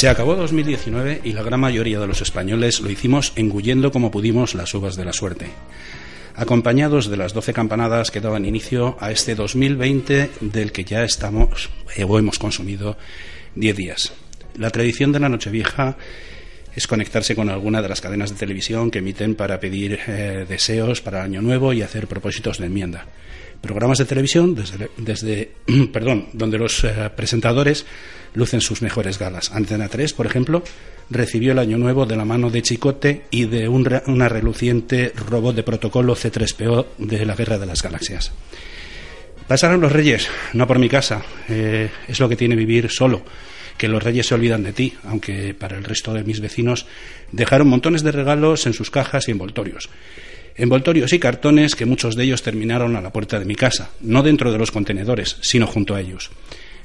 Se acabó 2019 y la gran mayoría de los españoles lo hicimos engullendo como pudimos las uvas de la suerte, acompañados de las doce campanadas que daban inicio a este 2020 del que ya estamos eh, hemos consumido diez días. La tradición de la Nochevieja es conectarse con alguna de las cadenas de televisión que emiten para pedir eh, deseos para el año nuevo y hacer propósitos de enmienda programas de televisión desde, desde perdón, donde los eh, presentadores lucen sus mejores galas. Antena 3, por ejemplo, recibió el Año Nuevo de la mano de Chicote y de un, una reluciente robot de protocolo C3PO de la Guerra de las Galaxias. Pasaron los reyes, no por mi casa, eh, es lo que tiene vivir solo, que los reyes se olvidan de ti, aunque para el resto de mis vecinos dejaron montones de regalos en sus cajas y envoltorios envoltorios y cartones que muchos de ellos terminaron a la puerta de mi casa, no dentro de los contenedores, sino junto a ellos.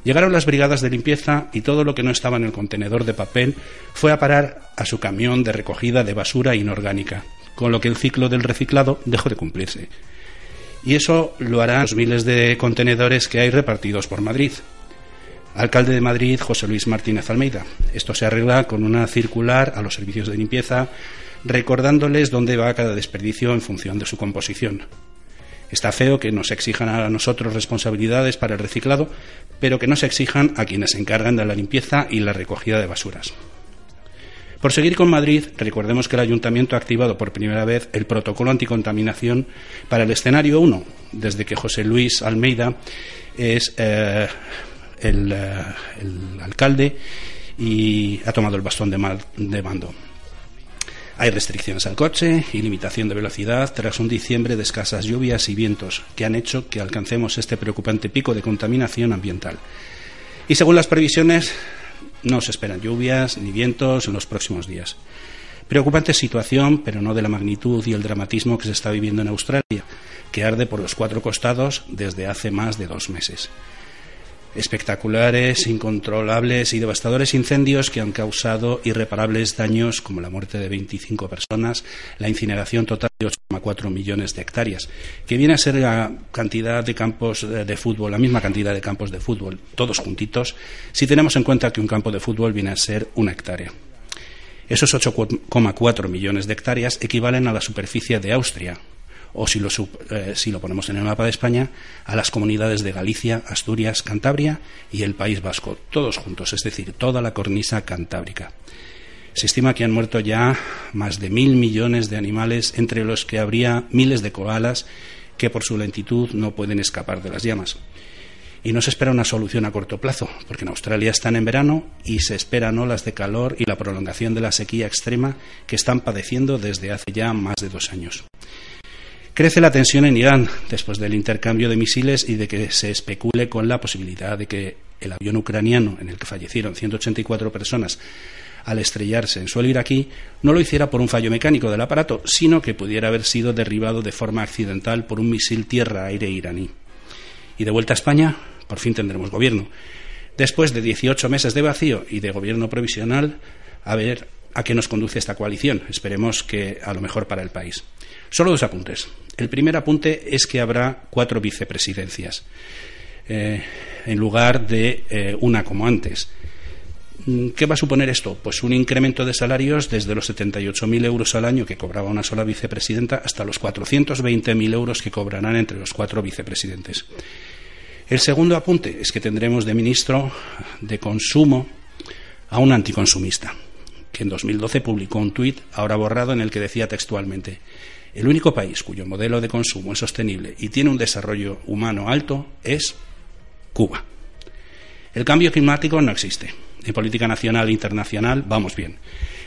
Llegaron las brigadas de limpieza y todo lo que no estaba en el contenedor de papel fue a parar a su camión de recogida de basura inorgánica, con lo que el ciclo del reciclado dejó de cumplirse. Y eso lo harán los miles de contenedores que hay repartidos por Madrid. Alcalde de Madrid, José Luis Martínez Almeida. Esto se arregla con una circular a los servicios de limpieza recordándoles dónde va cada desperdicio en función de su composición. Está feo que nos exijan a nosotros responsabilidades para el reciclado, pero que no se exijan a quienes se encargan de la limpieza y la recogida de basuras. Por seguir con Madrid, recordemos que el Ayuntamiento ha activado por primera vez el protocolo anticontaminación para el escenario 1, desde que José Luis Almeida es eh, el, eh, el, alcalde y ha tomado el bastón de, de mando. Hay restricciones al coche y limitación de velocidad tras un diciembre de escasas lluvias y vientos que han hecho que alcancemos este preocupante pico de contaminación ambiental. Y según las previsiones, no se esperan lluvias ni vientos en los próximos días. Preocupante situación, pero no de la magnitud y el dramatismo que se está viviendo en Australia, que arde por los cuatro costados desde hace más de dos meses espectaculares, incontrolables y devastadores incendios que han causado irreparables daños como la muerte de 25 personas, la incineración total de 8,4 millones de hectáreas, que viene a ser la cantidad de campos de fútbol, la misma cantidad de campos de fútbol, todos juntitos, si tenemos en cuenta que un campo de fútbol viene a ser una hectárea. Esos 8,4 millones de hectáreas equivalen a la superficie de Austria, o si lo, eh, si lo ponemos en el mapa de España, a las comunidades de Galicia, Asturias, Cantabria y el País Vasco, todos juntos, es decir, toda la cornisa cantábrica. Se estima que han muerto ya más de mil millones de animales, entre los que habría miles de koalas que por su lentitud no pueden escapar de las llamas. Y no se espera una solución a corto plazo, porque en Australia están en verano y se esperan olas de calor y la prolongación de la sequía extrema que están padeciendo desde hace ya más de dos años. Crece la tensión en Irán después del intercambio de misiles y de que se especule con la posibilidad de que el avión ucraniano en el que fallecieron 184 personas al estrellarse en suelo iraquí no lo hiciera por un fallo mecánico del aparato, sino que pudiera haber sido derribado de forma accidental por un misil tierra-aire iraní. Y de vuelta a España, por fin tendremos gobierno. Después de 18 meses de vacío y de gobierno provisional, a ver a qué nos conduce esta coalición. Esperemos que a lo mejor para el país. Solo dos apuntes. El primer apunte es que habrá cuatro vicepresidencias eh, en lugar de eh, una como antes. Mm, ¿Qué va a suponer esto? Pues un incremento de salarios desde los 78.000 euros al año que cobraba una sola vicepresidenta hasta los 420.000 euros que cobrarán entre los cuatro vicepresidentes. El segundo apunte es que tendremos de ministro de Consumo a un anticonsumista, que en 2012 publicó un tuit, ahora borrado, en el que decía textualmente el único país cuyo modelo de consumo es sostenible y tiene un desarrollo humano alto es Cuba. El cambio climático no existe. En política nacional e internacional vamos bien.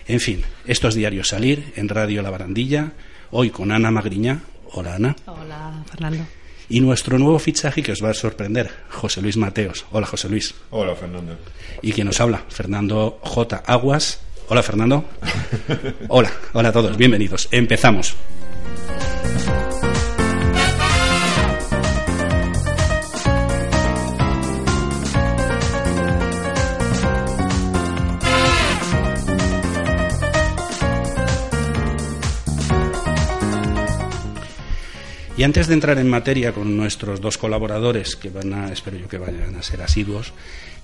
En fin, estos diarios salir en Radio La Barandilla, hoy con Ana Magriña. Hola Ana. Hola Fernando. Y nuestro nuevo fichaje que os va a sorprender, José Luis Mateos. Hola José Luis. Hola Fernando. Y quien nos habla, Fernando J. Aguas. Hola Fernando. hola, hola a todos, bienvenidos. Empezamos. Bye. Y antes de entrar en materia con nuestros dos colaboradores, que van a, espero yo que vayan a ser asiduos,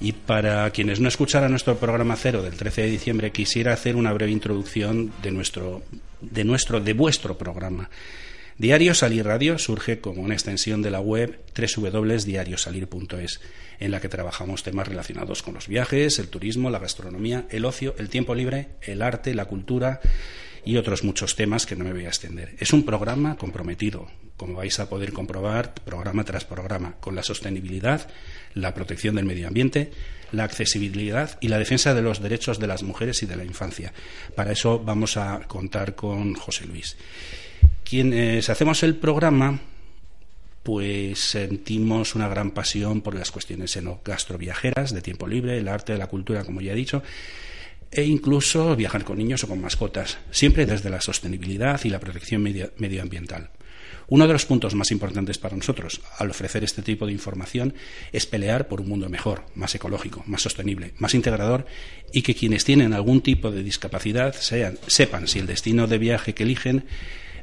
y para quienes no escucharan nuestro programa cero del 13 de diciembre, quisiera hacer una breve introducción de nuestro, de nuestro, de vuestro programa. Diario Salir Radio surge como una extensión de la web www.diariosalir.es, en la que trabajamos temas relacionados con los viajes, el turismo, la gastronomía, el ocio, el tiempo libre, el arte, la cultura y otros muchos temas que no me voy a extender. Es un programa comprometido, como vais a poder comprobar, programa tras programa, con la sostenibilidad, la protección del medio ambiente, la accesibilidad y la defensa de los derechos de las mujeres y de la infancia. Para eso vamos a contar con José Luis. Quienes hacemos el programa, pues sentimos una gran pasión por las cuestiones gastroviajeras, de tiempo libre, el arte, la cultura, como ya he dicho, e incluso viajar con niños o con mascotas, siempre desde la sostenibilidad y la protección medioambiental. Uno de los puntos más importantes para nosotros al ofrecer este tipo de información es pelear por un mundo mejor, más ecológico, más sostenible, más integrador y que quienes tienen algún tipo de discapacidad sepan si el destino de viaje que eligen,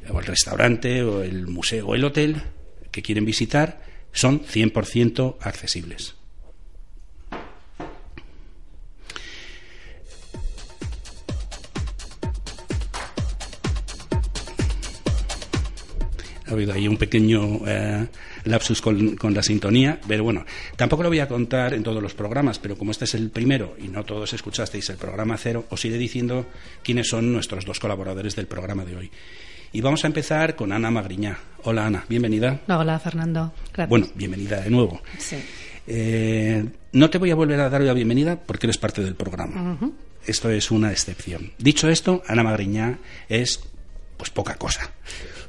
o el restaurante, o el museo o el hotel que quieren visitar son 100% accesibles. Ha habido ahí un pequeño eh, lapsus con, la sintonía, pero bueno, tampoco lo voy a contar en todos los programas, pero como este es el primero y no todos escuchasteis el programa cero, os iré diciendo quiénes son nuestros dos colaboradores del programa de hoy. Y vamos a empezar con Ana Magriñá. Hola Ana, bienvenida. Hola Fernando. Bueno, bienvenida de nuevo. Sí. Eh, no te voy a volver a dar la bienvenida porque eres parte del programa. Esto es una excepción. Dicho esto, Ana Magriñá es pues poca cosa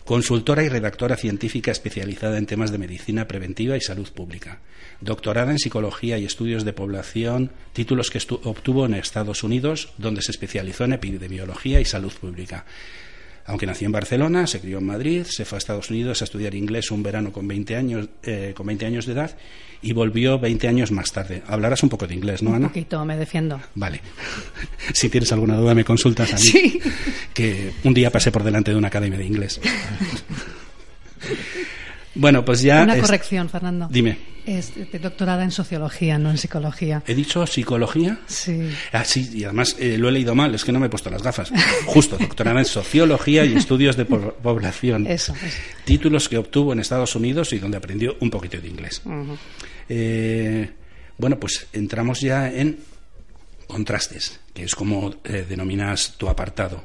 consultora y redactora científica especializada en temas de medicina preventiva y salud pública, doctorada en psicología y estudios de población, títulos que obtuvo en Estados Unidos, donde se especializó en epidemiología y salud pública. Aunque nació en Barcelona, se crió en Madrid, se fue a Estados Unidos a estudiar inglés un verano con 20 años, eh, con 20 años de edad y volvió 20 años más tarde. Hablarás un poco de inglés, ¿no, Ana? Un poquito, me defiendo. Vale. si tienes alguna duda, me consultas a mí. Sí. Que un día pasé por delante de una academia de inglés. Bueno, pues ya. Una corrección, Fernando. Dime. Es doctorada en sociología, no en psicología. ¿He dicho psicología? Sí. Ah, sí, y además eh, lo he leído mal, es que no me he puesto las gafas. Justo, doctorada en sociología y estudios de población. Eso, Títulos que obtuvo en Estados Unidos y donde aprendió un poquito de inglés. Eh, bueno, pues entramos ya en contrastes, que es como eh, denominas tu apartado.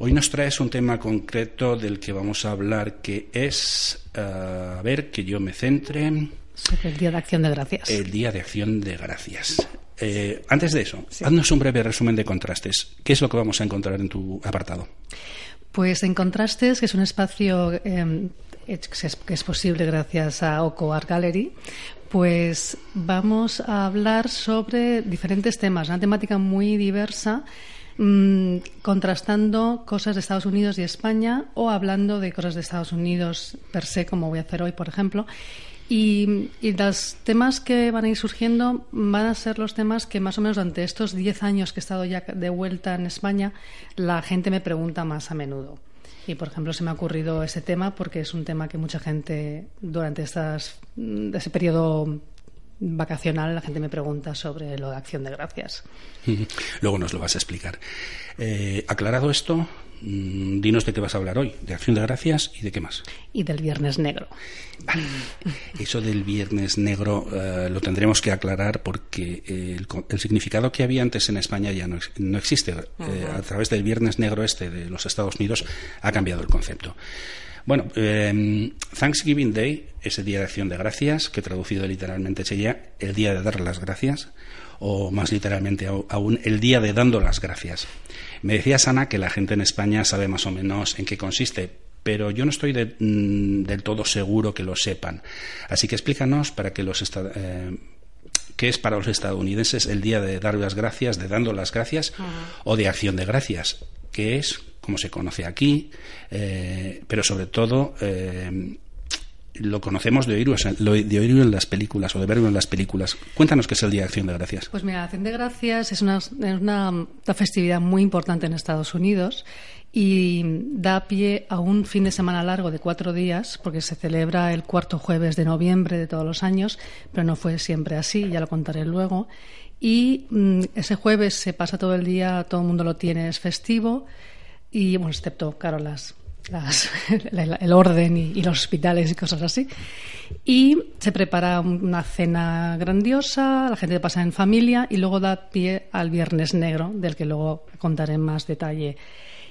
Hoy nos traes un tema concreto del que vamos a hablar, que es, eh, a ver, que yo me centre. Sobre el Día de Acción de Gracias. El Día de Acción de Gracias. Eh, antes de eso, haznos un breve resumen de contrastes. ¿Qué es lo que vamos a encontrar en tu apartado? Pues en contrastes, que es un espacio em, que es posible gracias a Oco Art Gallery, pues vamos a hablar sobre diferentes temas, una temática muy diversa Mm, contrastando cosas de Estados Unidos y España o hablando de cosas de Estados Unidos per se, como voy a hacer hoy, por ejemplo. Y, los temas que van a ir surgiendo van a ser los temas que más o menos durante estos 10 años que he estado ya de vuelta en España, la gente me pregunta más a menudo. Y, por ejemplo, se me ha ocurrido ese tema porque es un tema que mucha gente durante estas, ese periodo vacacional la gente me pregunta sobre lo de acción de gracias. Luego nos lo vas a explicar. Eh, aclarado esto, mm, dinos de qué vas a hablar hoy, de acción de gracias y de qué más. Y del Viernes Negro. Vale. Eso del Viernes Negro eh, lo tendremos que aclarar porque el, significado que había antes en España ya no, no existe. Eh, a través del Viernes Negro este de los Estados Unidos ha cambiado el concepto. Bueno, em, Thanksgiving Day es el Día de Acción de Gracias, que traducido literalmente sería el Día de Dar las Gracias, o más literalmente aún, el Día de Dando las Gracias. Me decía Sana que la gente en España sabe más o menos en qué consiste, pero yo no estoy mm, del todo seguro que lo sepan. Así que explícanos para que los eh, qué es para los estadounidenses el día de dar las gracias, de dando las gracias o de acción de gracias, ¿Qué es como se conoce aquí, eh, pero sobre todo, eh, lo conocemos de oírlo, de oírlo en las películas o de verlo en las películas. Cuéntanos qué es el Día de Acción de Gracias. Pues mira, Acción de Gracias es una, una, festividad muy importante en Estados Unidos y da pie a un fin de semana largo de cuatro días, porque se celebra el cuarto jueves de noviembre de todos los años, pero no fue siempre así, ya lo contaré luego. Y mm, ese jueves se pasa todo el día, todo el mundo lo tiene, es festivo, y bueno, excepto, claro, las el orden y, los hospitales y cosas así. Y se prepara una cena grandiosa, la gente pasa en familia y luego da pie al Viernes Negro, del que luego contaré en más detalle.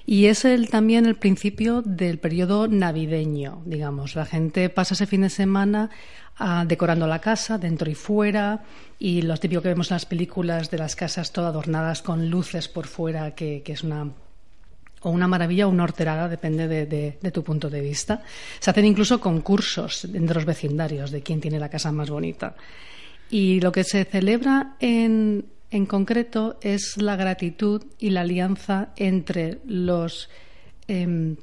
Y es el, también el principio del periodo navideño, digamos. La gente pasa ese fin de semana ah, decorando la casa, dentro y fuera, y lo típico que vemos en las películas de las casas todas adornadas con luces por fuera, que es una o una maravilla o una horterada, depende de, tu punto de vista. Se hacen incluso concursos entre los vecindarios de quién tiene la casa más bonita. Y lo que se celebra en, en concreto es la gratitud y la alianza entre los, em,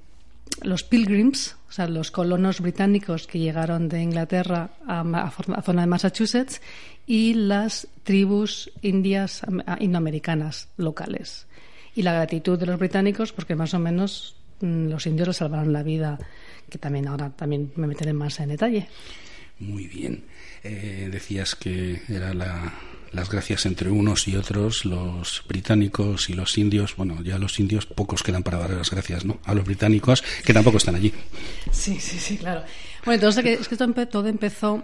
los pilgrims, o sea, los colonos británicos que llegaron de Inglaterra a, la zona de Massachusetts, y las tribus indias indoamericanas locales y la gratitud de los británicos porque más o menos mm, los indios les salvaron la vida, que también ahora también me meteré más en detalle. Muy bien. Eh, decías que era las gracias entre unos y otros, los británicos y los indios. Bueno, ya los indios pocos quedan para dar las gracias, ¿no? A los británicos que tampoco están allí. Sí, sí, sí, claro. Bueno, entonces es que todo empezó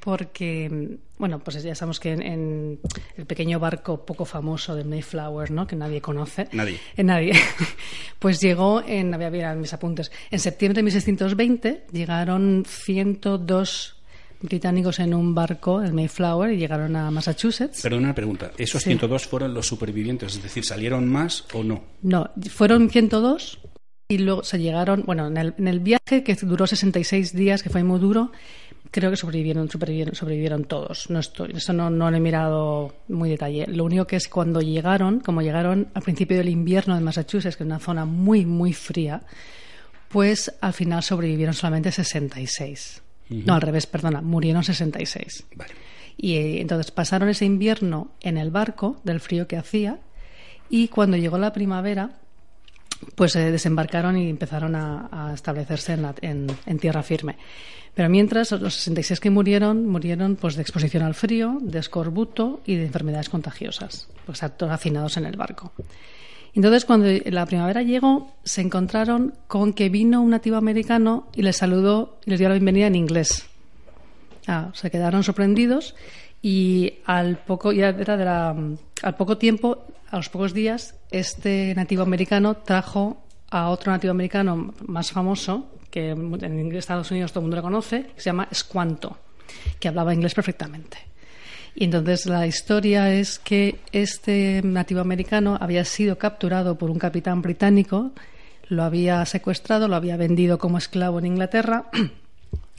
porque, bueno, pues ya sabemos que en, el pequeño barco poco famoso de Mayflower, ¿no? que nadie conoce. Nadie. Nadie. Pues llegó en, había mis apuntes, en septiembre de 1620 llegaron 102 británicos en un barco, el Mayflower, y llegaron a Massachusetts. Perdón, una pregunta. ¿Esos 102 fueron los supervivientes? Es decir, ¿salieron más o no? No, fueron 102 y luego se llegaron, bueno, en el, en el viaje que duró 66 días, que fue muy duro, creo que sobrevivieron, sobrevivieron, sobrevivieron todos. No estoy, eso no, no lo he mirado muy detalle. Lo único que es cuando llegaron, como llegaron al principio del invierno de Massachusetts, que es una zona muy, muy fría, pues al final sobrevivieron solamente 66. No, al revés, perdona, murieron 66. Vale. Y eh, entonces pasaron ese invierno en el barco del frío que hacía y cuando llegó la primavera, pues se desembarcaron y empezaron a, establecerse en, tierra firme. Pero mientras, los 66 que murieron, murieron pues, de exposición al frío, de escorbuto y de enfermedades contagiosas, pues hacinados en el barco. Entonces, cuando la primavera llegó, se encontraron con que vino un nativo americano y les saludó y les dio la bienvenida en inglés. Ah, se quedaron sorprendidos y al poco, era de la, al poco tiempo a los pocos días, este nativo americano trajo a otro nativo americano más famoso, que en Estados Unidos todo el mundo lo conoce, que se llama Squanto, que hablaba inglés perfectamente. Y entonces la historia es que este nativo americano había sido capturado por un capitán británico, lo había secuestrado, lo había vendido como esclavo en Inglaterra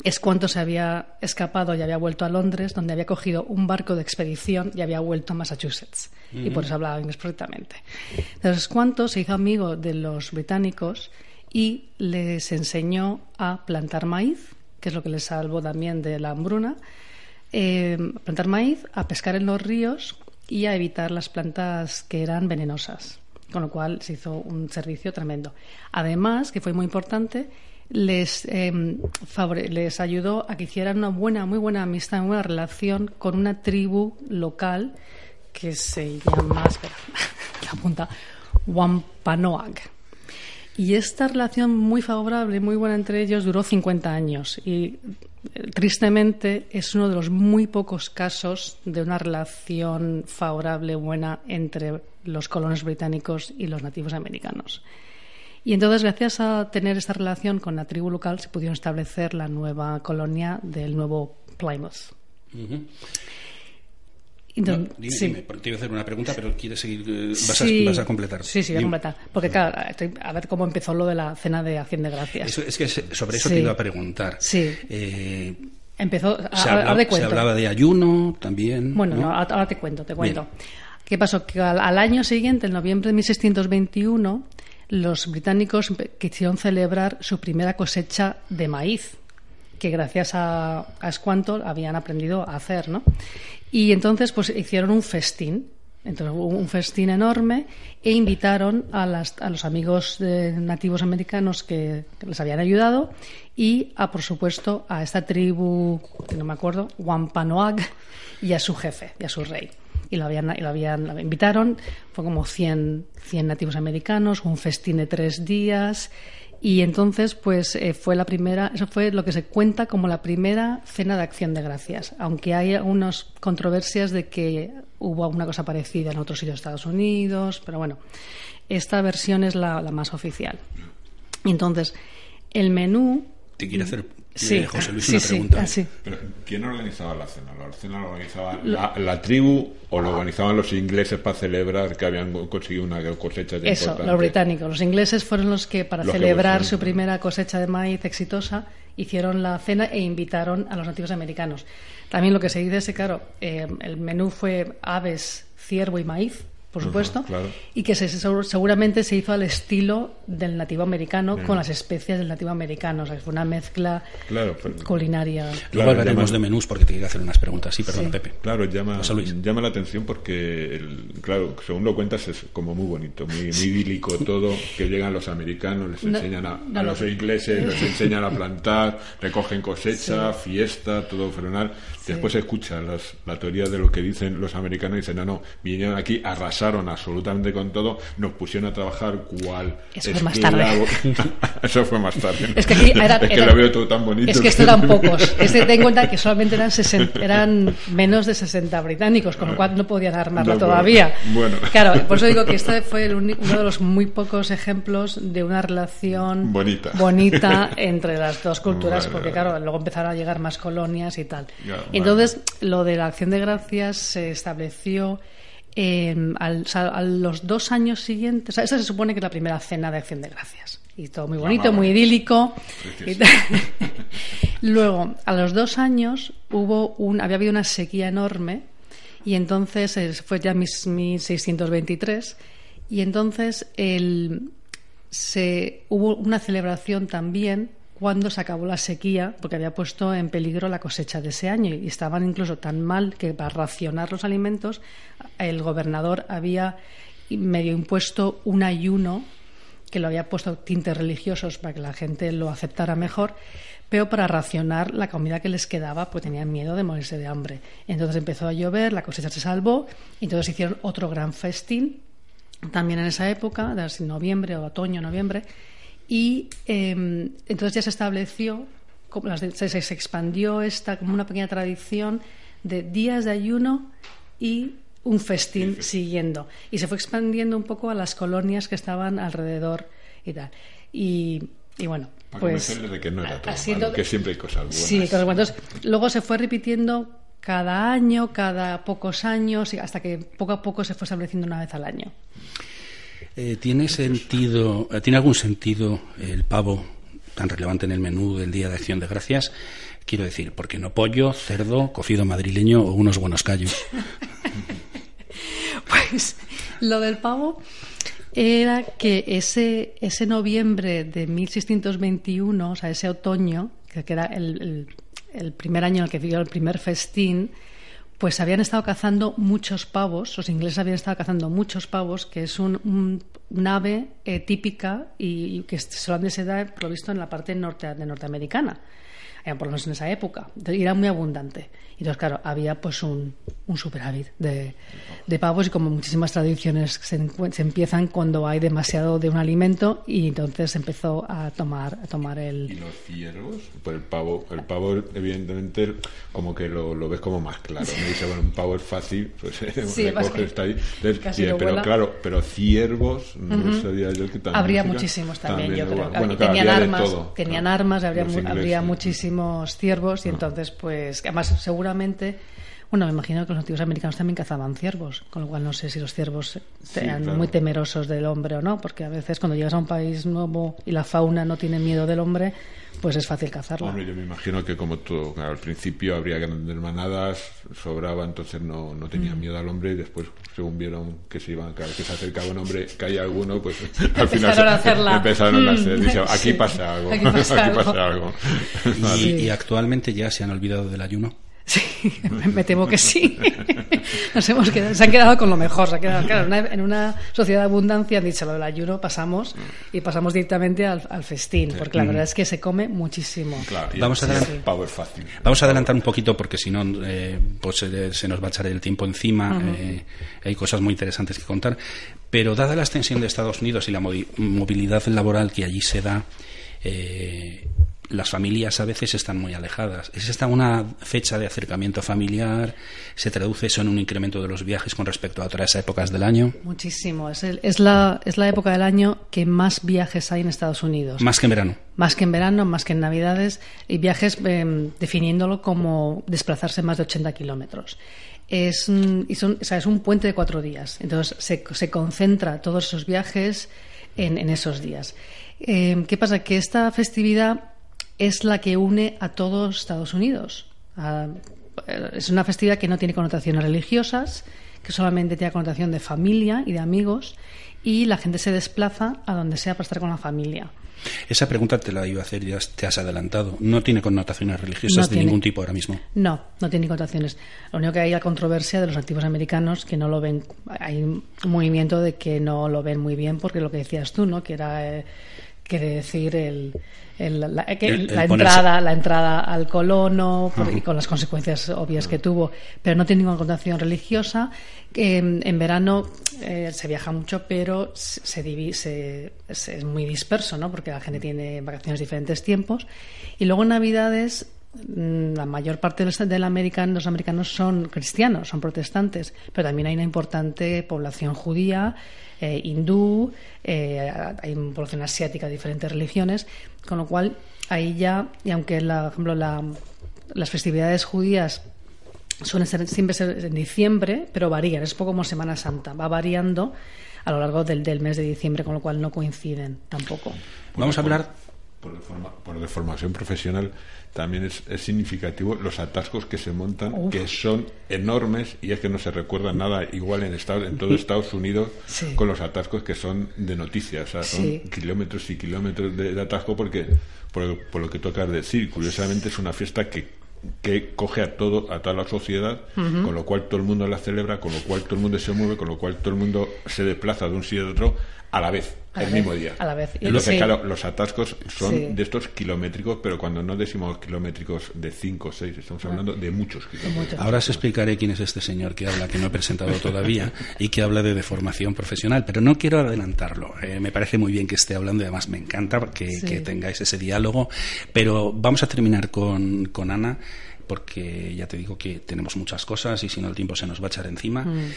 es cuando se había escapado y había vuelto a Londres, donde había cogido un barco de expedición y había vuelto a Massachusetts. Y por eso hablaba inglés perfectamente. Entonces, cuánto se hizo amigo de los británicos y les enseñó a plantar maíz, que es lo que les salvó también de la hambruna, eh, plantar maíz, a pescar en los ríos y a evitar las plantas que eran venenosas. Con lo cual se hizo un servicio tremendo. Además, que fue muy importante, les, em, les ayudó a que hicieran una buena, muy buena amistad, una buena relación con una tribu local que se llama, espera, la punta, Wampanoag. Y esta relación muy favorable, muy buena entre ellos, duró 50 años. Y eh, tristemente es uno de los muy pocos casos de una relación favorable, buena entre los colonos británicos y los nativos americanos. Y entonces, gracias a tener esta relación con la tribu local, se pudieron establecer la nueva colonia del nuevo Plymouth. dime, dime, te iba a hacer una pregunta, pero quieres seguir, eh, vas, a, completar. Sí, sí, voy a completar. Porque, claro, a ver cómo empezó lo de la cena de acción de gracias. es que sobre eso te iba a preguntar. Sí. Eh, empezó, se, hablaba, de ayuno también. Bueno, ahora te cuento, te cuento. ¿Qué pasó? Que al, al, año siguiente, en noviembre de 1621, los británicos quisieron celebrar su primera cosecha de maíz, que gracias a, a habían aprendido a hacer, ¿no? Y entonces pues hicieron un festín entonces un festín enorme e invitaron a, los amigos nativos americanos que, les habían ayudado y, a, por supuesto, a esta tribu, que no me acuerdo, Wampanoag, y a su jefe, y a su rey. Y lo habían, y lo habían invitaron, fue como 100, 100 nativos americanos, un festín de tres días y entonces, pues eh, fue la primera, eso fue lo que se cuenta como la primera cena de acción de gracias, aunque hay algunas controversias de que hubo alguna cosa parecida en otros sitios de Estados Unidos, pero bueno, esta versión es la, la más oficial. Entonces, el menú. Te quiere hacer Sí, José Luis, una pregunta. Sí, Pero, ¿Quién organizaba la cena? ¿La cena la organizaba la, tribu o lo organizaban los ingleses para celebrar que habían conseguido una cosecha de Eso, los británicos. Los ingleses fueron los que, para celebrar su primera cosecha de maíz exitosa, hicieron la cena e invitaron a los nativos americanos. También lo que se dice es que, claro, eh, el menú fue aves, ciervo y maíz por supuesto, y que seguramente se hizo al estilo del nativo americano con las especias del nativo americano, o sea, que fue una mezcla culinaria. Luego hablaremos de menús porque te quiero hacer unas preguntas. Sí, perdón, Pepe. Claro, llama, llama la atención porque, el, claro, según lo cuentas es como muy bonito, muy, idílico todo, que llegan los americanos, les enseñan a, los ingleses, les enseñan a plantar, recogen cosecha, fiesta, todo fenomenal. Después se escucha la teoría de lo que dicen los americanos y dicen, no, no, vinieron aquí arrasaron absolutamente con todo, nos pusieron a trabajar cual Eso fue más tarde. Eso fue más tarde. Es que aquí es que lo veo todo tan bonito. Es que esto eran pocos. Es ten en cuenta que solamente eran, eran menos de 60 británicos, con lo cual no podían armarla todavía. Bueno. Claro, por eso digo que este fue uno de los muy pocos ejemplos de una relación bonita, bonita entre las dos culturas, porque claro, luego empezaron a llegar más colonias y tal. Entonces, lo de la acción de gracias se estableció a los dos años siguientes, esa se supone que es la primera cena de acción de gracias. Y todo muy bonito, muy idílico. Luego, a los dos años hubo un, había habido una sequía enorme y entonces fue ya 1623 y entonces el, se, hubo una celebración también cuando se acabó la sequía, porque había puesto en peligro la cosecha de ese año y estaban incluso tan mal que para racionar los alimentos el gobernador había medio impuesto un ayuno que lo había puesto tintes religiosos para que la gente lo aceptara mejor, pero para racionar la comida que les quedaba, pues tenían miedo de morirse de hambre. Entonces empezó a llover, la cosecha se salvó, y entonces hicieron otro gran festín, también en esa época, de noviembre o otoño, noviembre, y em, entonces ya se estableció, se, se expandió esta como una pequeña tradición de días de ayuno y un festín siguiendo. Y se fue expandiendo un poco a las colonias que estaban alrededor y tal. Y, bueno, pues. de que no era todo que siempre hay cosas buenas. Sí, entonces, luego se fue repitiendo cada año, cada pocos años, hasta que poco a poco se fue estableciendo una vez al año. Eh, ¿Tiene sentido, eh, tiene algún sentido el pavo tan relevante en el menú del Día de Acción de Gracias? Quiero decir, ¿por qué no pollo, cerdo, cocido madrileño o unos buenos callos? pues lo del pavo era que ese, ese noviembre de 1621, o sea, ese otoño, que, era el, el, primer año en el que dio el primer festín, pues habían estado cazando muchos pavos, los ingleses habían estado cazando muchos pavos, que es un, ave eh, típica y, que solamente se da, por lo visto, en la parte norte, de norteamericana, eh, por lo menos en esa época. y era muy abundante. Y entonces, claro, había pues un, un superávit de, de, pavos y como muchísimas tradiciones se, se, empiezan cuando hay demasiado de un alimento y entonces empezó a tomar a tomar el... ¿Y los ciervos? Pues el pavo, el pavo evidentemente como que lo, lo ves como más claro. Me dice, bueno, un pavo es fácil, pues sí, está ahí. pero claro, pero ciervos, no sabía yo que también... Habría muchísimos también, yo creo. Bueno, tenían armas, tenían armas, habría, habría muchísimos ciervos y entonces pues, además seguramente Bueno, me imagino que los antiguos americanos también cazaban ciervos, con lo cual no sé si los ciervos eran muy temerosos del hombre o no, porque a veces cuando llegas a un país nuevo y la fauna no tiene miedo del hombre, pues es fácil cazarla. Bueno, yo me imagino que como tú, al principio habría grandes manadas, sobraba, entonces no, no tenían mm. miedo al hombre y después, según vieron que se iban, que se acercaba un hombre, caía alguno, pues al final empezaron a hacer. Mm. aquí pasa algo, aquí pasa, algo. y actualmente ya se han olvidado del ayuno. Sí, me temo que sí. Nos hemos quedado, se han quedado con lo mejor. Se claro, en una sociedad de abundancia han dicho lo del ayuno, pasamos y pasamos directamente al, festín, porque la verdad es que se come muchísimo. vamos, a adelantar, vamos a adelantar un poquito porque si no eh, pues, eh, se nos va a echar el tiempo encima. Eh, hay cosas muy interesantes que contar. Pero dada la extensión de Estados Unidos y la movilidad laboral que allí se da, las familias a veces están muy alejadas. ¿Es esta una fecha de acercamiento familiar? ¿Se traduce eso en un incremento de los viajes con respecto a otras épocas del año? Muchísimo. Es, es, la, es la época del año que más viajes hay en Estados Unidos. Más que en verano. Más que en verano, más que en Navidades. Y viajes em, definiéndolo como desplazarse más de 80 kilómetros. Es, es un puente de cuatro días. Entonces se, se concentra todos esos viajes en, en esos días. Em, ¿Qué pasa? Que esta festividad es la que une a todos Estados Unidos. es una festividad que no tiene connotaciones religiosas, que solamente tiene connotación de familia y de amigos, y la gente se desplaza a donde sea para estar con la familia. Esa pregunta te la iba a hacer, ya te has adelantado. No tiene connotaciones religiosas de ningún tipo ahora mismo. No, no tiene connotaciones. Lo único que hay la controversia de los activos americanos que no lo ven. Hay un movimiento de que no lo ven muy bien porque lo que decías tú, ¿no? Que era eh, quiere decir el, la, entrada, la entrada al colono y con las consecuencias obvias que tuvo, pero no tiene ninguna connotación religiosa. en verano eh, se viaja mucho, pero se, divide, es muy disperso, ¿no? porque la gente tiene vacaciones diferentes tiempos. Y luego en Navidades la mayor parte de los, americanos, los americanos son cristianos, son protestantes, pero también hay una importante población judía eh, hindú, eh, hay población asiática de diferentes religiones, con lo cual ahí ya, y aunque la, por ejemplo las festividades judías suelen ser siempre ser en diciembre, pero varían, es poco como Semana Santa, va variando a lo largo del, del mes de diciembre, con lo cual no coinciden tampoco. Vamos a hablar por, deformación profesional también es, significativo los atascos que se montan, que son enormes y es que no se recuerda nada igual en, Estados, en todo Estados Unidos con los atascos que son de noticias. O sea, son kilómetros y kilómetros de, atasco porque, por, lo que toca decir, curiosamente es una fiesta que que coge a todo a toda la sociedad, con lo cual todo el mundo la celebra, con lo cual todo el mundo se mueve, con lo cual todo el mundo se desplaza de un sitio a otro a la vez, el mismo día. A la vez. Entonces, claro, los atascos son de estos kilométricos, pero cuando no decimos kilométricos de 5 o 6, estamos hablando de muchos kilómetros. Ahora os explicaré quién es este señor que habla, que no he presentado todavía, y que habla de deformación profesional, pero no quiero adelantarlo. Eh, me parece muy bien que esté hablando y además me encanta que, que tengáis ese diálogo, pero vamos a terminar con, con Ana porque ya te digo que tenemos muchas cosas y si no el tiempo se nos va a echar encima. Mm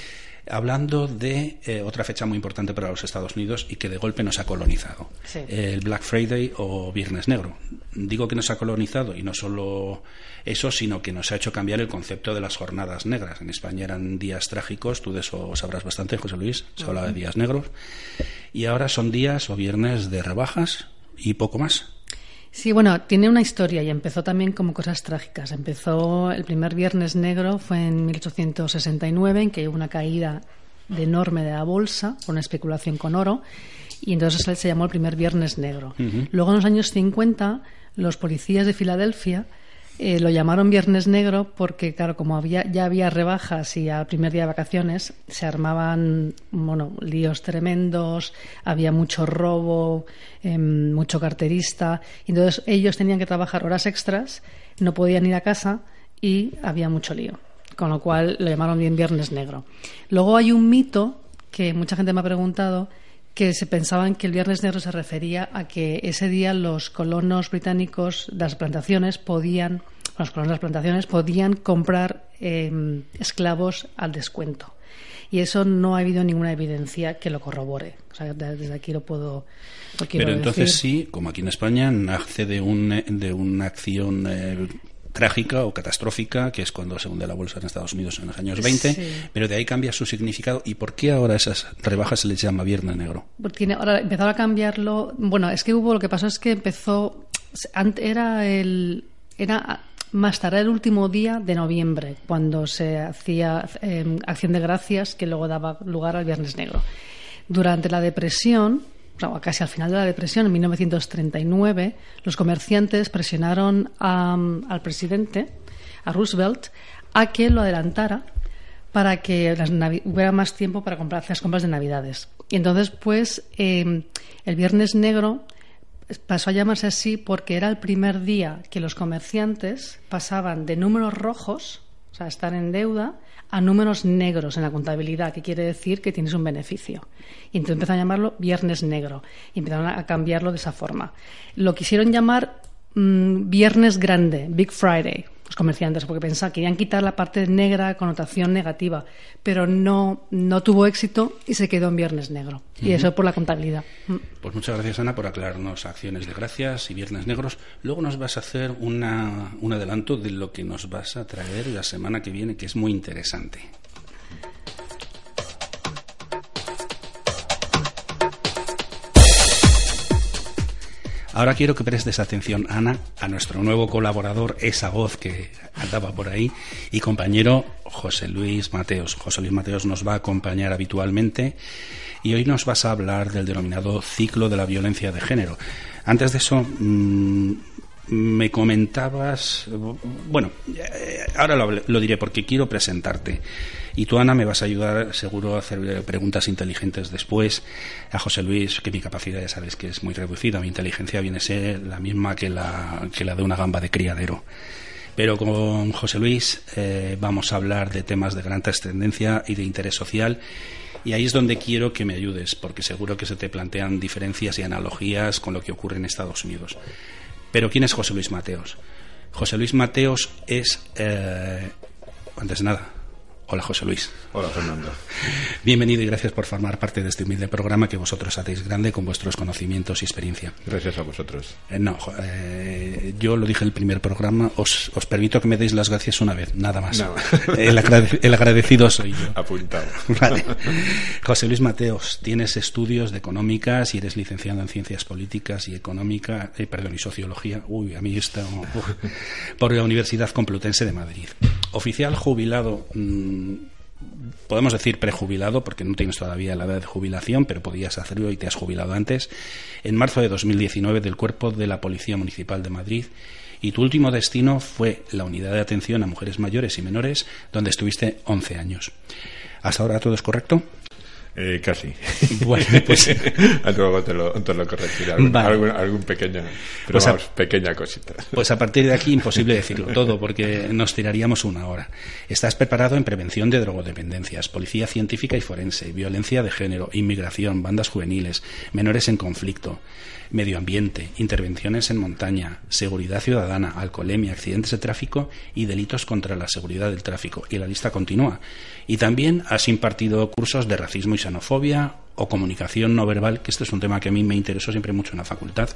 hablando de eh, otra fecha muy importante para los Estados Unidos y que de golpe nos ha colonizado, el Black Friday o Viernes Negro. Digo que nos ha colonizado y no solo eso, sino que nos ha hecho cambiar el concepto de las jornadas negras. En España eran días trágicos, tú de eso sabrás bastante, José Luis, se habla de días negros, y ahora son días o viernes de rebajas y poco más. Sí, bueno, tiene una historia y empezó también como cosas trágicas. Empezó el primer Viernes Negro, fue en 1869, en que hubo una caída de enorme de la bolsa, una especulación con oro, y entonces se llamó el primer Viernes Negro. Luego, en los años 50, los policías de Filadelfia eh, lo llamaron Viernes Negro porque, claro, como había, ya había rebajas y al primer día de vacaciones se armaban bueno, líos tremendos, había mucho robo, em, mucho carterista. Entonces ellos tenían que trabajar horas extras, no podían ir a casa y había mucho lío. Con lo cual lo llamaron bien Viernes Negro. Luego hay un mito que mucha gente me ha preguntado que se pensaban que el Viernes Negro se refería a que ese día los colonos británicos de las plantaciones podían, los colonos de las plantaciones podían comprar em, esclavos al descuento. Y eso no ha habido ninguna evidencia que lo corrobore. O sea, desde aquí lo puedo. Pero entonces sí, como aquí en España, nace de, un, de una acción. Eh, trágica o catastrófica, que es cuando se hunde la bolsa en Estados Unidos en los años 20, pero de ahí cambia su significado. ¿Y por qué ahora esas rebajas se les llama Viernes Negro? Porque ahora empezaron a cambiarlo. Bueno, es que hubo, lo que pasó es que empezó, era el, era más tarde el último día de noviembre, cuando se hacía em, Acción de Gracias, que luego daba lugar al Viernes Negro. Durante la depresión, casi al final de la depresión, en 1939, los comerciantes presionaron al presidente, a Roosevelt, a que lo adelantara para que hubiera más tiempo para comprar, las compras de Navidades. Y entonces, pues, em, el Viernes Negro pasó a llamarse así porque era el primer día que los comerciantes pasaban de números rojos, o sea, estar en deuda, a números negros en la contabilidad, que quiere decir que tienes un beneficio. Y entonces empezaron a llamarlo Viernes Negro y empezaron a cambiarlo de esa forma. Lo quisieron llamar mm, Viernes Grande, Big Friday, los comerciantes, porque pensaban que querían quitar la parte negra, connotación negativa, pero no, no tuvo éxito y se quedó en Viernes Negro. Y eso por la contabilidad. Mm. Pues muchas gracias, Ana, por aclararnos acciones de gracias y Viernes Negros. Luego nos vas a hacer una, un adelanto de lo que nos vas a traer la semana que viene, que es muy interesante. Ahora quiero que prestes atención, Ana, a nuestro nuevo colaborador, esa voz que andaba por ahí, y compañero José Luis Mateos. José Luis Mateos nos va a acompañar habitualmente y hoy nos vas a hablar del denominado ciclo de la violencia de género. Antes de eso, mm, me comentabas, bueno, eh, ahora lo, diré porque quiero presentarte. Y tú, Ana, me vas a ayudar seguro a hacer preguntas inteligentes después. A José Luis, que mi capacidad ya sabes que es muy reducida, mi inteligencia viene a ser la misma que la, que la de una gamba de criadero. Pero con José Luis eh, vamos a hablar de temas de gran trascendencia y de interés social. Y ahí es donde quiero que me ayudes, porque seguro que se te plantean diferencias y analogías con lo que ocurre en Estados Unidos. Pero ¿quién es José Luis Mateos? José Luis Mateos es, eh, antes de nada, Hola José Luis. Hola Fernando. Bienvenido y gracias por formar parte de este humilde programa que vosotros hacéis grande con vuestros conocimientos y experiencia. Gracias a vosotros. Eh, no, eh, yo lo dije en el primer programa, os, permito que me deis las gracias una vez, nada más. El, agradecido soy yo. Apuntado. José Luis Mateos, tienes estudios de económicas y eres licenciado en ciencias políticas y económica, eh, perdón, y sociología. Uy, a mí está por la Universidad Complutense de Madrid. Oficial jubilado. Mm, podemos decir prejubilado, porque no tienes todavía la edad de jubilación, pero podías hacerlo y te has jubilado antes, en marzo de 2019 del Cuerpo de la Policía Municipal de Madrid. Y tu último destino fue la Unidad de Atención a Mujeres Mayores y Menores, donde estuviste 11 años. ¿Hasta ahora todo es correcto? Eh, casi. Bueno, pues. Luego te lo, te lo corregiré. Algún, pequeña, pero pues pequeña cosita. Pues a partir de aquí, imposible decirlo todo, porque nos tiraríamos una hora. Estás preparado en prevención de drogodependencias, policía científica y forense, violencia de género, inmigración, bandas juveniles, menores en conflicto, medio ambiente, intervenciones en montaña, seguridad ciudadana, alcoholemia, accidentes de tráfico y delitos contra la seguridad del tráfico. Y la lista continúa. Y también has impartido cursos de racismo y xenofobia o comunicación no verbal, que este es un tema que a mí me interesó siempre mucho en la facultad.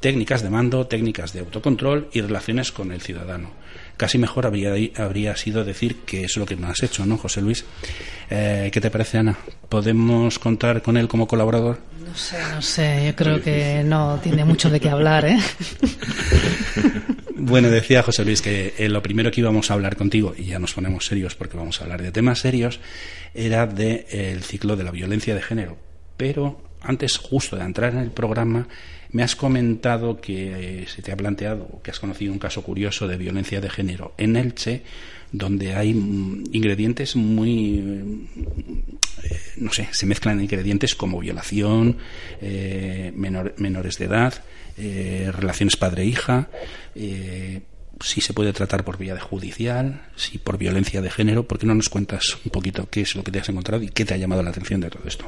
Técnicas de mando, técnicas de autocontrol y relaciones con el ciudadano. Casi mejor habría, habría sido decir que es lo que no has hecho, ¿no, José Luis? Eh, ¿Qué te parece, Ana? ¿Podemos contar con él como colaborador? No sé, no sé. Yo creo que no tiene mucho de qué hablar, ¿eh? Bueno, decía José Luis que eh, lo primero que íbamos a hablar contigo, y ya nos ponemos serios porque vamos a hablar de temas serios, era del de, ciclo de la violencia de género. Pero antes, justo de entrar en el programa, me has comentado que eh, se te ha planteado, que has conocido un caso curioso de violencia de género en Elche, donde hay mm, ingredientes muy, eh, no sé, se mezclan ingredientes como violación, menores de edad, eh, relaciones padre-hija, eh, si se puede tratar por vía judicial, si por violencia de género. ¿Por qué no nos cuentas un poquito qué es lo que te has encontrado y qué te ha llamado la atención de todo esto?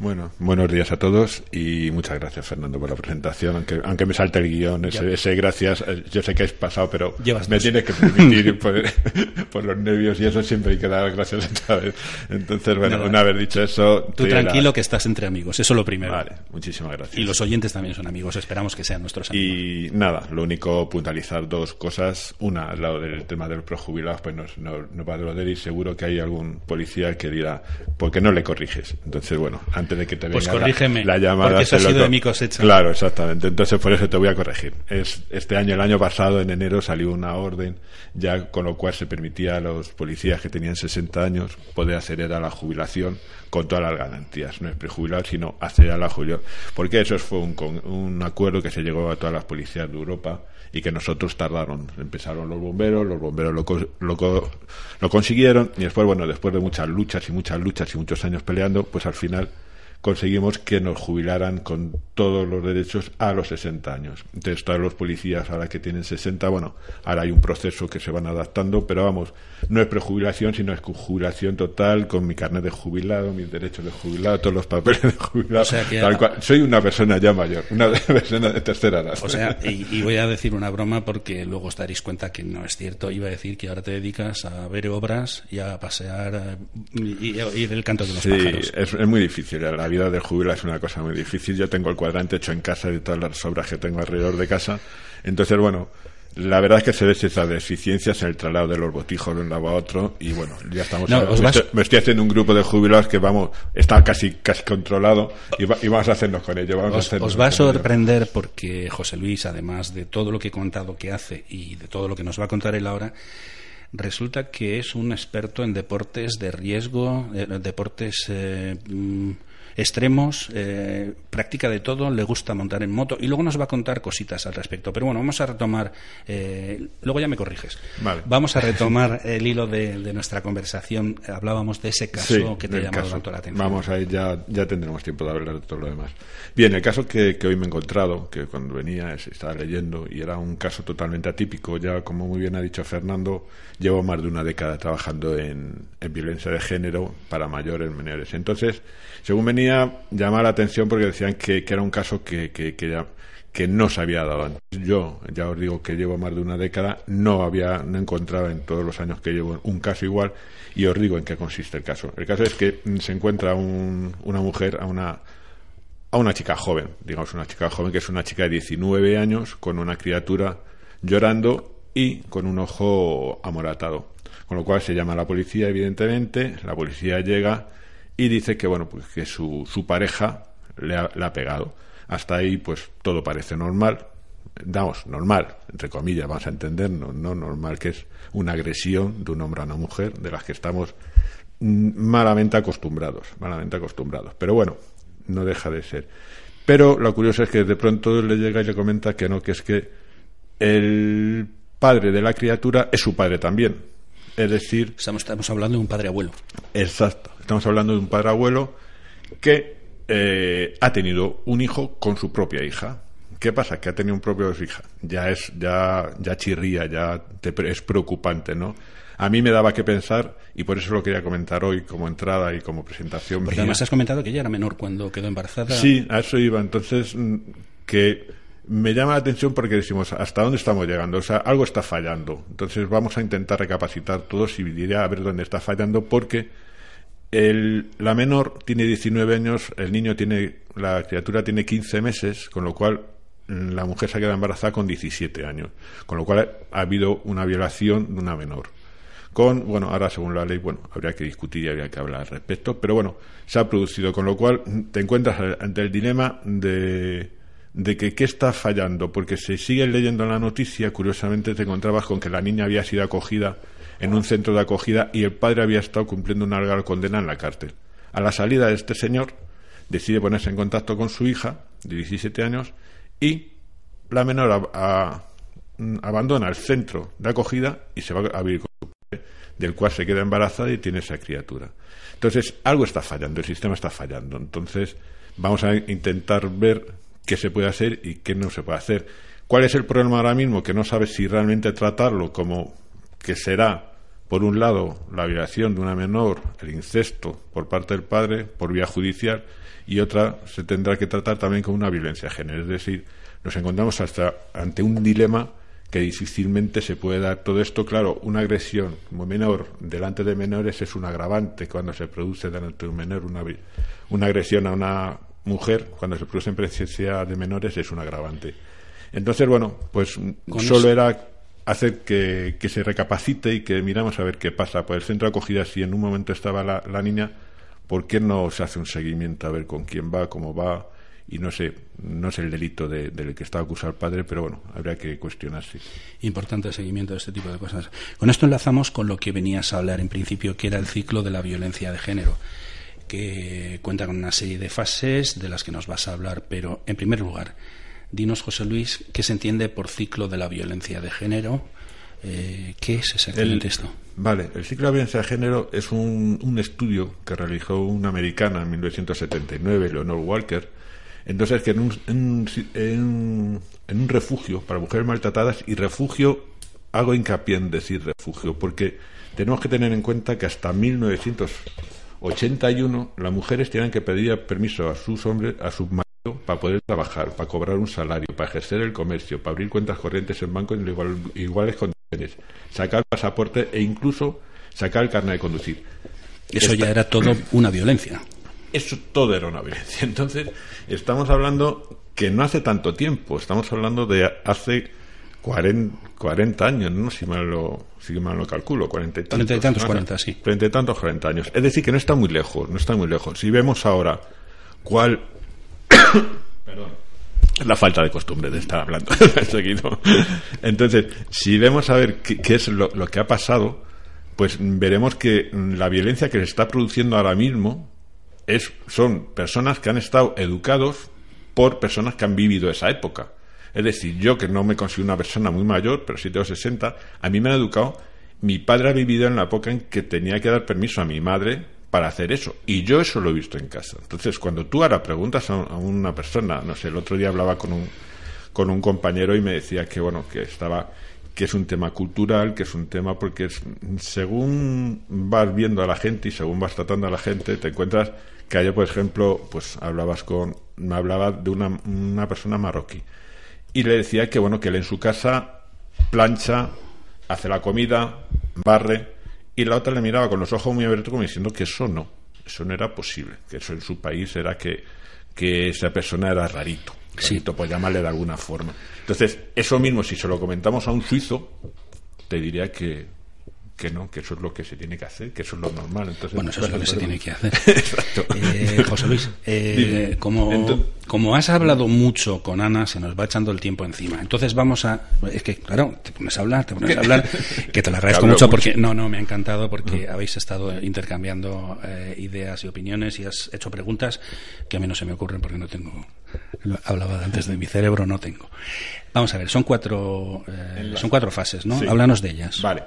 Bueno, buenos días a todos y muchas gracias Fernando por la presentación, aunque aunque me salte el guion, ese, gracias, eh, yo sé que has pasado, pero me tienes que permitir por, los nervios y eso siempre hay que dar gracias esta vez. Entonces, bueno, una vez dicho eso... Tú tranquilo que estás entre amigos, eso es lo primero. Vale, muchísimas gracias. Y los oyentes también son amigos, esperamos que sean nuestros amigos. Y nada, lo único puntualizar dos cosas. Una, al lado del tema de los prejubilados, pues no, no, no va a doler y seguro que hay algún policía que dirá, ¿por qué no le corriges? Entonces, bueno, antes de que te pues venga corrígeme, la, llamada. Porque eso ha sido de mi cosecha. Claro, exactamente. Entonces, por eso te voy a corregir. Es, este año, el año pasado, en enero, salió una orden, ya con lo cual se permitía a los policías que tenían 60 años poder acceder a la jubilación con todas las garantías. No es prejubilar, sino acceder a la jubilación. Porque eso fue un, un acuerdo que se llegó a todas las policías de Europa y que nosotros tardaron. Empezaron los bomberos, los bomberos lo, lo, lo consiguieron y después, bueno, después de muchas luchas y muchas luchas y muchos años peleando, pues al final conseguimos que nos jubilaran con todos los derechos a los 60 años. Entonces, todos los policías ahora que tienen 60, bueno, ahora hay un proceso que se van adaptando, pero vamos, no es prejubilación, sino es jubilación total, con mi carnet de jubilado, mis derechos de jubilado, todos los papeles de jubilado. Soy una persona ya mayor, una persona de tercera edad. O sea, y, voy a decir una broma porque luego os daréis cuenta que no es cierto. Iba a decir que ahora te dedicas a ver obras y a pasear y, a oír el canto de los pájaros. Es, es muy difícil. La vida de jubilado es una cosa muy difícil. Yo tengo el cuadrante hecho en casa de todas las obras que tengo alrededor de casa. Entonces, bueno, la verdad es que se ve esas deficiencias en el traslado de los botijos de un lado a otro y bueno, ya estamos... me, estoy, haciendo un grupo de jubilados que vamos, está casi casi controlado y, vamos a hacernos con ello. os, os va a sorprender porque José Luis, además de todo lo que he contado que hace y de todo lo que nos va a contar él ahora, resulta que es un experto en deportes de riesgo, eh, deportes... Eh, mm, extremos, eh, practica de todo, le gusta montar en moto y luego nos va a contar cositas al respecto. Pero bueno, vamos a retomar, eh, luego ya me corriges. Vamos a retomar el hilo de, nuestra conversación. Hablábamos de ese caso que te ha llamado tanto la atención. Vamos, ahí ya, ya tendremos tiempo de hablar de todo lo demás. Bien, el caso que, hoy me he encontrado, que cuando venía estaba leyendo y era un caso totalmente atípico, ya como muy bien ha dicho Fernando, llevo más de una década trabajando en, en violencia de género para mayores, menores. Entonces, según venía, llamaba la atención porque decían que, era un caso que, que, que, no se había dado antes. Yo, ya os digo que llevo más de una década, no había, no encontrado en todos los años que llevo un caso igual y os digo en qué consiste el caso. El caso es que se encuentra una mujer a una a una chica joven, digamos una chica joven que es una chica de 19 años con una criatura llorando y con un ojo amoratado. Con lo cual se llama a la policía, evidentemente, la policía llega y dice que bueno, pues que su, su pareja le ha, le ha pegado. Hasta ahí pues todo parece normal, damos normal, entre comillas, vamos a entender, no, no normal, que es una agresión de un hombre a una mujer, de las que estamos malamente acostumbrados, malamente acostumbrados. Pero bueno, no deja de ser. Pero lo curioso es que de pronto le llega y le comenta que no, que es que el padre de la criatura es su padre también. Es decir... Estamos, hablando de un padre abuelo. Exacto. Estamos hablando de un padre abuelo que eh, ha tenido un hijo con su propia hija. ¿Qué pasa? Que ha tenido un propio hija. Ya es, ya, ya chirría, ya es preocupante, ¿no? a mí me daba que pensar y por eso lo quería comentar hoy como entrada y como presentación. Porque además has comentado que ella era menor cuando quedó embarazada. Sí, a eso iba. Entonces, mm, que me llama la atención porque decimos, ¿hasta dónde estamos llegando? O sea, algo está fallando. Entonces vamos a intentar recapacitar todos y diría a ver dónde está fallando porque el, la menor tiene 19 años, el niño tiene, la criatura tiene 15 meses, con lo cual mm, la mujer se ha quedado embarazada con 17 años, con lo cual ha habido una violación de una menor. Con, bueno, ahora según la ley, bueno, habría que discutir y habría que hablar al respecto, pero bueno, se ha producido, con lo cual te encuentras ante el dilema de, de que qué está fallando, porque si sigues leyendo la noticia, curiosamente te encontrabas con que la niña había sido acogida en un centro de acogida y el padre había estado cumpliendo una larga condena en la cárcel. A la salida de este señor, decide ponerse en contacto con su hija, de 17 años, y la menor abandona el centro de acogida y se va a vivir con del cual se queda embarazada y tiene esa criatura. Entonces, algo está fallando, el sistema está fallando. Entonces, vamos a intentar ver qué se puede hacer y qué no se puede hacer. ¿Cuál es el problema ahora mismo? Que no sabes si realmente tratarlo como que será por un lado, la violación de una menor, el incesto por parte del padre por vía judicial, y otra se tendrá que tratar también como una violencia de género. Es decir, nos encontramos hasta ante un dilema que difícilmente se puede dar todo esto. Claro, una agresión menor delante de menores es un agravante cuando se produce delante de un menor una, una agresión a una mujer, cuando se produce en presencia de menores es un agravante. Entonces, bueno, pues solo era hacer que, se recapacite y que miramos a ver qué pasa. Pues el centro de acogida, si en un momento estaba la, niña, ¿por qué no se hace un seguimiento a ver con quién va, cómo va? Y no sé, no es el delito del que está acusado el padre, pero bueno, habría que cuestionarse. Importante el seguimiento de este tipo de cosas. Con esto enlazamos con lo que venías a hablar en principio, que era el ciclo de la violencia de género, que cuenta con una serie de fases de las que nos vas a hablar, pero en primer lugar, Dinos, José Luis, ¿qué se entiende por ciclo de la violencia de género? Eh, ¿Qué es exactamente esto? Vale, el ciclo de la violencia de género es un, estudio que realizó una americana en 1979, Leonor Walker. Entonces, que en un, en, un refugio para mujeres maltratadas, y refugio, hago hincapié en decir refugio, porque tenemos que tener en cuenta que hasta 1981 las mujeres tienen que pedir permiso a sus hombres, a sus para poder trabajar, para cobrar un salario, para ejercer el comercio, para abrir cuentas corrientes en banco en iguales condiciones, sacar pasaporte e incluso sacar el carnet de conducir. Eso ya era todo una violencia. Eso todo era una violencia. Entonces, estamos hablando que no hace tanto tiempo, estamos hablando de hace 40, años, ¿no? Si mal lo, si mal lo calculo, 40 y tantos. 30 y tantos, 40, sí. 30 y tantos, 40 años. Es decir, que no está muy lejos, no está muy lejos. Si vemos ahora cuál Perdón. La falta de costumbre de estar hablando seguido. Entonces, si vemos a ver qué, es lo, que ha pasado, pues veremos que la violencia que se está produciendo ahora mismo es, son personas que han estado educados por personas que han vivido esa época. Es decir, yo que no me considero una persona muy mayor, pero sí tengo 60, a mí me han educado. Mi padre ha vivido en la época en que tenía que dar permiso a mi madre para hacer eso. Y yo eso lo he visto en casa. Entonces, cuando tú ahora preguntas a, una persona, no sé, el otro día hablaba con un, con un compañero y me decía que, bueno, que estaba que es un tema cultural, que es un tema porque es, según vas viendo a la gente y según vas tratando a la gente, te encuentras que ayer, por ejemplo, pues hablabas con, me hablaba de una, una persona marroquí y le decía que, bueno, que él en su casa plancha, hace la comida, barre, y la otra le miraba con los ojos muy abiertos como diciendo que eso no, eso no era posible, que eso en su país era que, que esa persona era rarito, rarito, por llamarle de alguna forma. Entonces, eso mismo, si se lo comentamos a un suizo, te diría que, que no, que eso es lo que se tiene que hacer, que eso es lo normal. Entonces, bueno, eso es lo que se tiene que hacer. Eh, José Luis, eh, como, como has hablado mucho con Ana, se nos va echando el tiempo encima. Entonces vamos a... Es que, claro, te pones a hablar, te pones a hablar, que te lo agradezco mucho, porque... No, no, me ha encantado porque habéis estado intercambiando eh, ideas y opiniones y has hecho preguntas que a mí no se me ocurren porque no tengo... Hablaba antes de mi cerebro, no tengo. Vamos a ver, son cuatro, son cuatro fases, ¿no? Háblanos de ellas. Vale.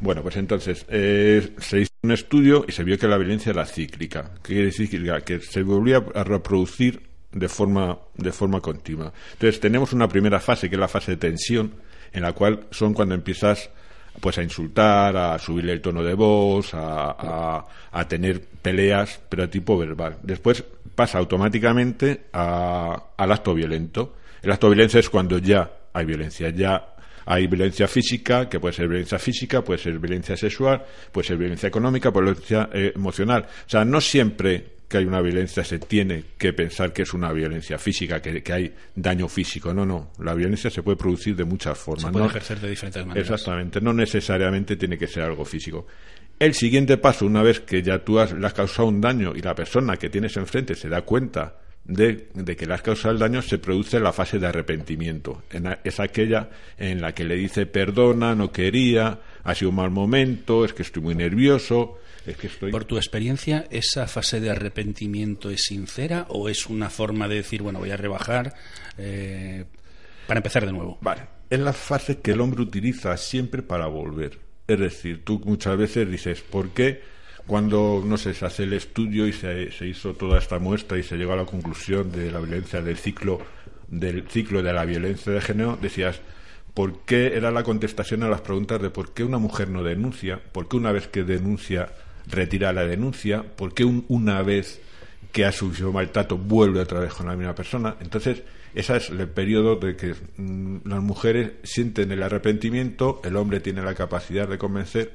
Bueno, pues entonces eh, se hizo un estudio y se vio que la violencia era cíclica. ¿Qué quiere decir? Que se volvía a reproducir de forma, de forma continua. Entonces tenemos una primera fase, que es la fase de tensión, en la cual son cuando empiezas pues a insultar, a subirle el tono de voz, a, a, tener peleas, pero tipo verbal. Después pasa automáticamente al acto violento. El acto violento es cuando ya hay violencia, ya hay violencia física, que puede ser violencia física, puede ser violencia sexual, puede ser violencia económica, violencia eh, emocional. O sea, no siempre que hay una violencia se tiene que pensar que es una violencia física, que, hay daño físico. No, no. La violencia se puede producir de muchas formas. Se puede ejercer de diferentes maneras. Exactamente. No necesariamente tiene que ser algo físico. El siguiente paso, una vez que ya tú has, le has causado un daño y la persona que tienes enfrente se da cuenta de, que le has causado el daño se produce la fase de arrepentimiento. es aquella en la que le dice perdona, no quería, ha sido un mal momento, es que estoy muy nervioso. Es que estoy... Por tu experiencia, ¿esa fase de arrepentimiento es sincera o es una forma de decir, bueno, voy a rebajar eh, para empezar de nuevo? Vale, es la fase que el hombre utiliza siempre para volver. Es decir, tú muchas veces dices, ¿por qué? Cuando, no sé, se hace el estudio y se, se, hizo toda esta muestra y se llegó a la conclusión de la violencia del ciclo del ciclo de la violencia de género, decías, por qué era la contestación a las preguntas de por qué una mujer no denuncia, por qué una vez que denuncia retira la denuncia, por qué una vez que ha sufrido maltrato vuelve otra vez con la misma persona. Entonces, ese es el periodo de que mm, las mujeres sienten el arrepentimiento, el hombre tiene la capacidad de convencer,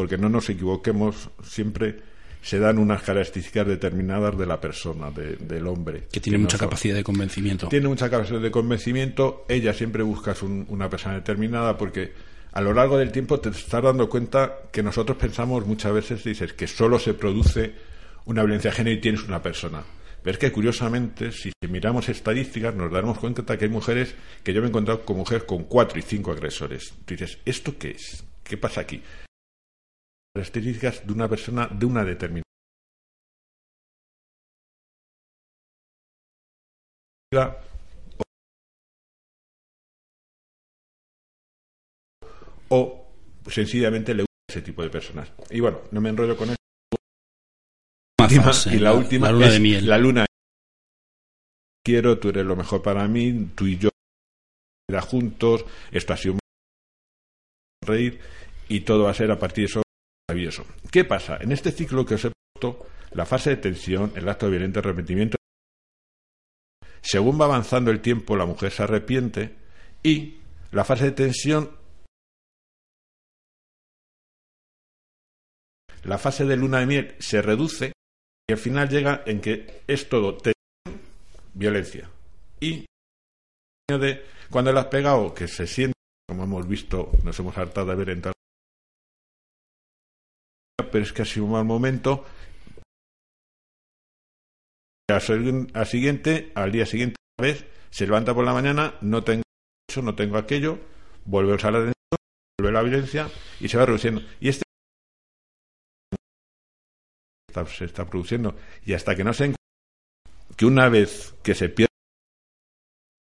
porque no nos equivoquemos, siempre se dan unas características determinadas de la persona, del hombre. Que tiene mucha capacidad de convencimiento. Tiene mucha capacidad de convencimiento, ella siempre busca una persona determinada porque a lo largo del tiempo te estás dando cuenta que nosotros pensamos muchas veces, dices, que solo se produce una violencia de género y tienes una persona. Pero es que curiosamente, si miramos estadísticas, nos daremos cuenta que hay mujeres que yo me he encontrado con mujeres con cuatro y cinco agresores. Tú dices, ¿esto qué es? ¿Qué pasa aquí? Características de una persona de una determinada. o sencillamente le gusta ese tipo de personas. Y bueno, no me enrollo con eso y la, última luna es de miel. la luna. Quiero, tú eres lo mejor para mí, tú y yo juntos, esto ha sido reír y todo va a ser a partir de eso maravilloso. ¿Qué pasa? En este ciclo que os he puesto, la fase de tensión, el acto de violento arrepentimiento, según va avanzando el tiempo, la mujer se arrepiente y la fase de tensión, la fase de luna de miel se reduce y al final llega en que es todo violencia. Y cuando le has pegado, que se siente, como hemos visto, nos hemos hartado de ver en tal. Pero es que ha sido un mal momento. Al siguiente, al día siguiente, vez, se levanta por la mañana, no tengo eso, no tengo aquello, vuelve a usar la vuelve la violencia y se va reduciendo. Y este se está produciendo y hasta que no se que una vez que se pierde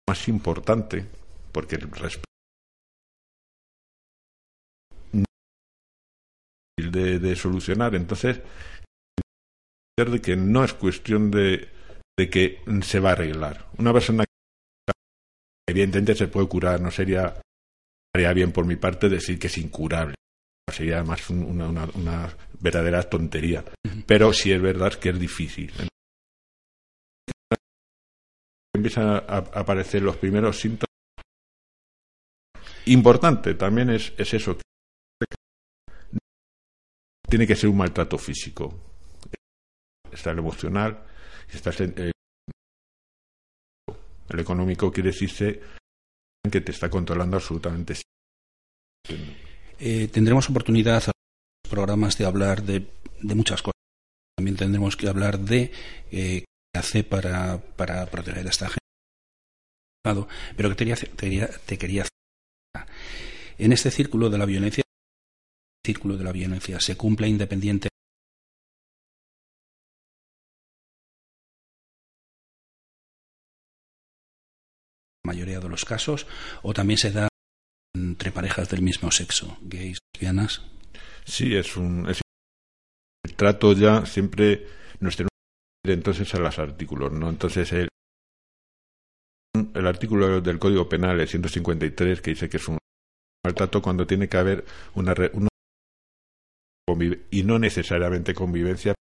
más importante porque el respeto de, de solucionar entonces de que no es cuestión de, de que se va a arreglar una persona que evidentemente se puede curar no sería haría bien por mi parte decir que es incurable sería más una, una, una verdadera tontería. Pero sí es verdad que es difícil. Empiezan a aparecer los primeros síntomas. Importante también es, es eso. Tiene que ser un maltrato físico. Está el emocional, está el, el económico quiere decirse que te está controlando absolutamente. Eh, tendremos oportunidad en los programas de hablar de, muchas cosas. También tendremos que hablar de eh, qué hace para, proteger a esta gente. Pero que te quería, te quería en este círculo de la violencia, círculo de la violencia se cumple independiente la mayoría de los casos o también se da entre parejas del mismo sexo, gays, lesbianas. Sí, es un el trato ya siempre nos tenemos entonces a los artículos, ¿no? Entonces el el artículo del Código Penal, el 153, que dice que es un maltrato cuando tiene que haber una, una y no necesariamente convivencia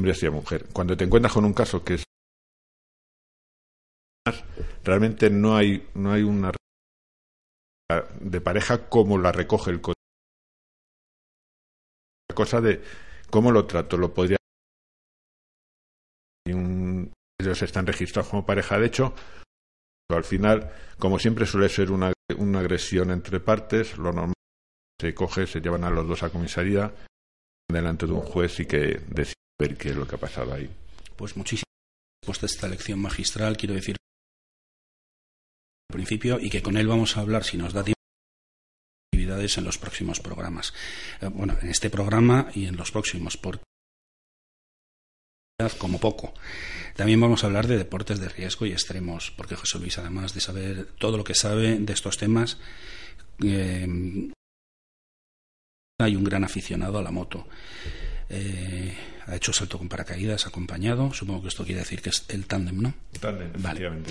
hombre hacia mujer. Cuando te encuentras con un caso que es realmente no hay no hay una de pareja como la recoge el código. La cosa de cómo lo trato, lo podría. ellos están registrados como pareja, de hecho, al final, como siempre suele ser una, una agresión entre partes, lo normal se coge, se llevan a los dos a comisaría delante de un juez y que decide ver qué es lo que ha pasado ahí. Pues muchísimas gracias por esta lección magistral. Quiero decir principio y que con él vamos a hablar, si nos da tiempo, actividades en los próximos programas. Eh, bueno, en este programa y en los próximos, porque como poco. También vamos a hablar de deportes de riesgo y extremos, porque José Luis, además de saber todo lo que sabe de estos temas, eh, hay un gran aficionado a la moto. Eh, ha hecho salto con paracaídas acompañado. Supongo que esto quiere decir que es el tándem, ¿no? Tándem, vale.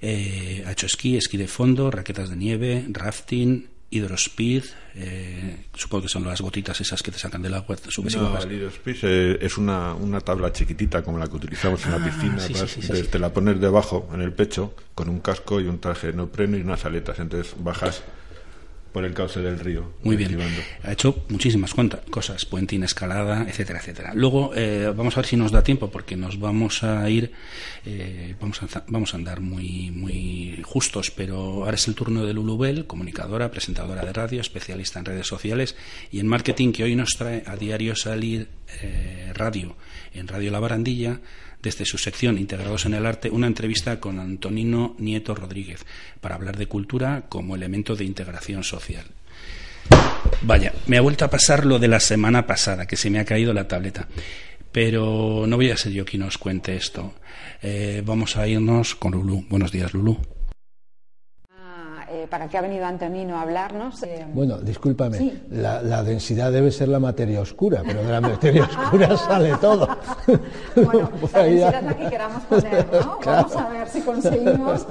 Eh, ha hecho esquí, esquí de fondo, raquetas de nieve, rafting, hidrospeed, eh, supongo que son las gotitas esas que te sacan del agua, subes no, el hidrospeed es una, una, tabla chiquitita como la que utilizamos en la ah, piscina, te la pones debajo en el pecho con un casco y un traje de neopreno y unas aletas, entonces bajas por el cauce del río. Muy bien. Ha hecho muchísimas cosas, puentín, escalada, etcétera, etcétera. Luego eh, vamos a ver si nos da tiempo porque nos vamos a ir, eh, vamos, a, vamos a andar muy, muy justos, pero ahora es el turno de Lulubel, comunicadora, presentadora de radio, especialista en redes sociales y en marketing que hoy nos trae a diario salir eh, radio en Radio La Barandilla desde su sección Integrados en el Arte, una entrevista con Antonino Nieto Rodríguez para hablar de cultura como elemento de integración social. Vaya, me ha vuelto a pasar lo de la semana pasada, que se me ha caído la tableta. Pero no voy a ser yo quien os cuente esto. Eh, vamos a irnos con Lulú. Buenos días, Lulú. Para qué ha venido Antonino a hablarnos. Eh, bueno, discúlpame, la, densidad debe ser la materia oscura, pero de la materia oscura sale todo. bueno, la densidad la que queramos poner, ¿no? Vamos a ver si conseguimos,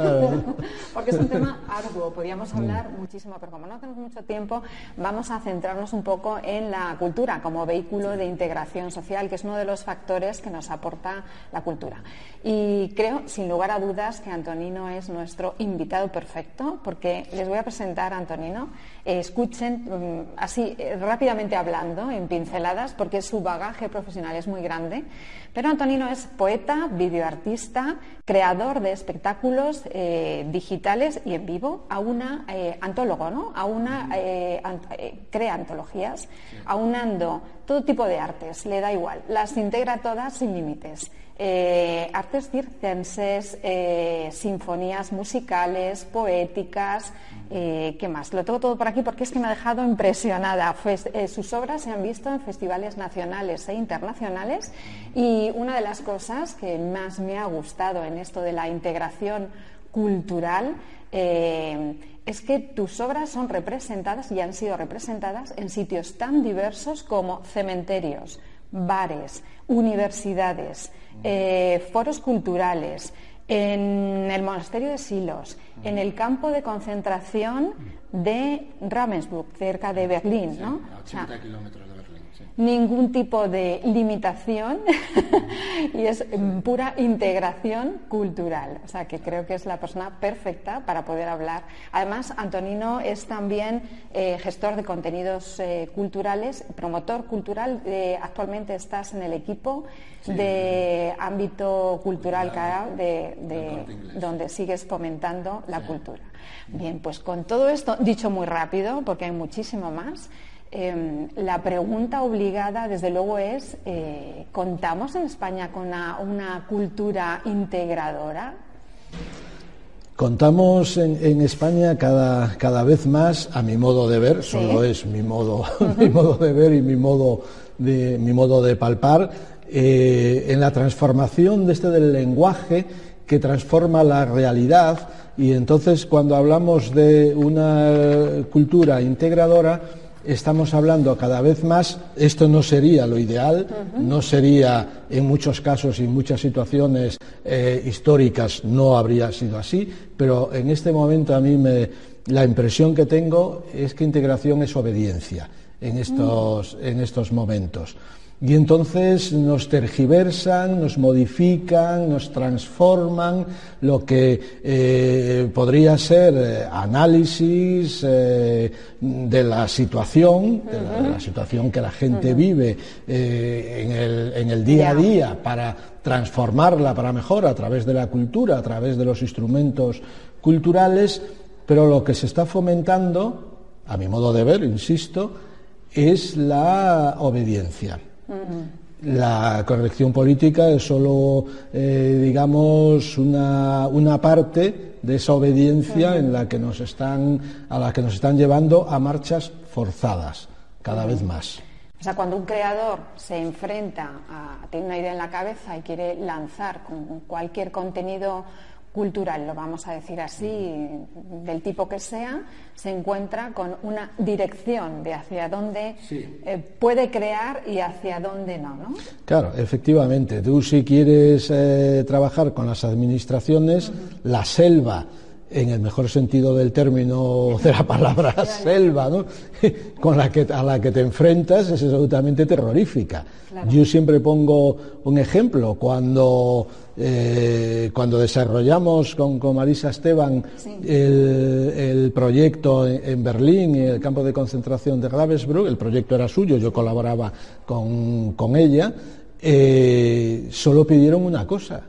porque es un tema arduo, podríamos mm. hablar muchísimo, pero como no tenemos mucho tiempo, vamos a centrarnos un poco en la cultura como vehículo de integración social, que es uno de los factores que nos aporta la cultura. Y creo, sin lugar a dudas, que Antonino es nuestro invitado perfecto, porque les voy a presentar a Antonino. Eh, escuchen mm, así eh, rápidamente hablando, en pinceladas, porque su bagaje profesional es muy grande. Pero Antonino es poeta, videoartista, creador de espectáculos eh, digitales y en vivo, a una antólogo, ¿no? A una crea antologías, aunando todo tipo de artes, le da igual, las integra todas sin límites. Eh, artes circenses, eh, sinfonías musicales, poéticas, eh, ¿qué más? Lo tengo todo por aquí porque es que me ha dejado impresionada. sus obras se han visto en festivales nacionales e internacionales y una de las cosas que más me ha gustado en esto de la integración cultural es que tus obras son representadas y han sido representadas en sitios tan diversos como cementerios, bares, universidades, eh, foros culturales, en el monasterio de Silos, en el campo de concentración de Ravensbrück, cerca de Berlín, ¿no? kilómetros ningún tipo de limitación y es pura integración cultural. O sea que creo que es la persona perfecta para poder hablar. Además, Antonino es también eh, gestor de contenidos eh, culturales, promotor cultural. Eh, actualmente estás en el equipo de ámbito cultural, de, donde sigues fomentando la cultura. Bien, pues con todo esto, dicho muy rápido, porque hay muchísimo más. Em, la pregunta obligada, desde luego, es, eh, ¿contamos en España con una, cultura integradora? Contamos en, España cada, cada, vez más, a mi modo de ver, solo es mi modo, mi modo de ver y mi modo de, mi modo de palpar, eh, en la transformación de este del lenguaje que transforma la realidad y entonces cuando hablamos de una cultura integradora, estamos hablando cada vez más, esto no sería lo ideal, no sería en muchos casos y en muchas situaciones eh, históricas no habría sido así, pero en este momento a mí me, la impresión que tengo es que integración es obediencia en estos, en estos momentos. Y entonces nos tergiversan, nos modifican, nos transforman lo que eh, podría ser eh, análisis eh, de la situación, de la, situación que la gente vive en el, en, el, día a día para transformarla para mejor a través de la cultura, a través de los instrumentos culturales, pero lo que se está fomentando, a mi modo de ver, insisto, es la obediencia. La corrección política es solo, eh, digamos, una, una, parte de esa obediencia en la que nos están, a la que nos están llevando a marchas forzadas, cada vez más. O sea, cuando un creador se enfrenta a, tiene una idea en la cabeza y quiere lanzar con cualquier contenido cultural, lo vamos a decir así, del tipo que sea, se encuentra con una dirección de hacia dónde eh, puede crear y hacia dónde no, ¿no? Claro, efectivamente. Tú si quieres eh, trabajar con las administraciones, la selva en el mejor sentido del término de la palabra selva, ¿no? con la que, a la que te enfrentas es absolutamente terrorífica. Yo siempre pongo un ejemplo, cuando, eh, cuando desarrollamos con, Marisa Esteban el, proyecto en, Berlín, el campo de concentración de Ravensbrück, el proyecto era suyo, yo colaboraba con, ella, eh, solo pidieron una cosa,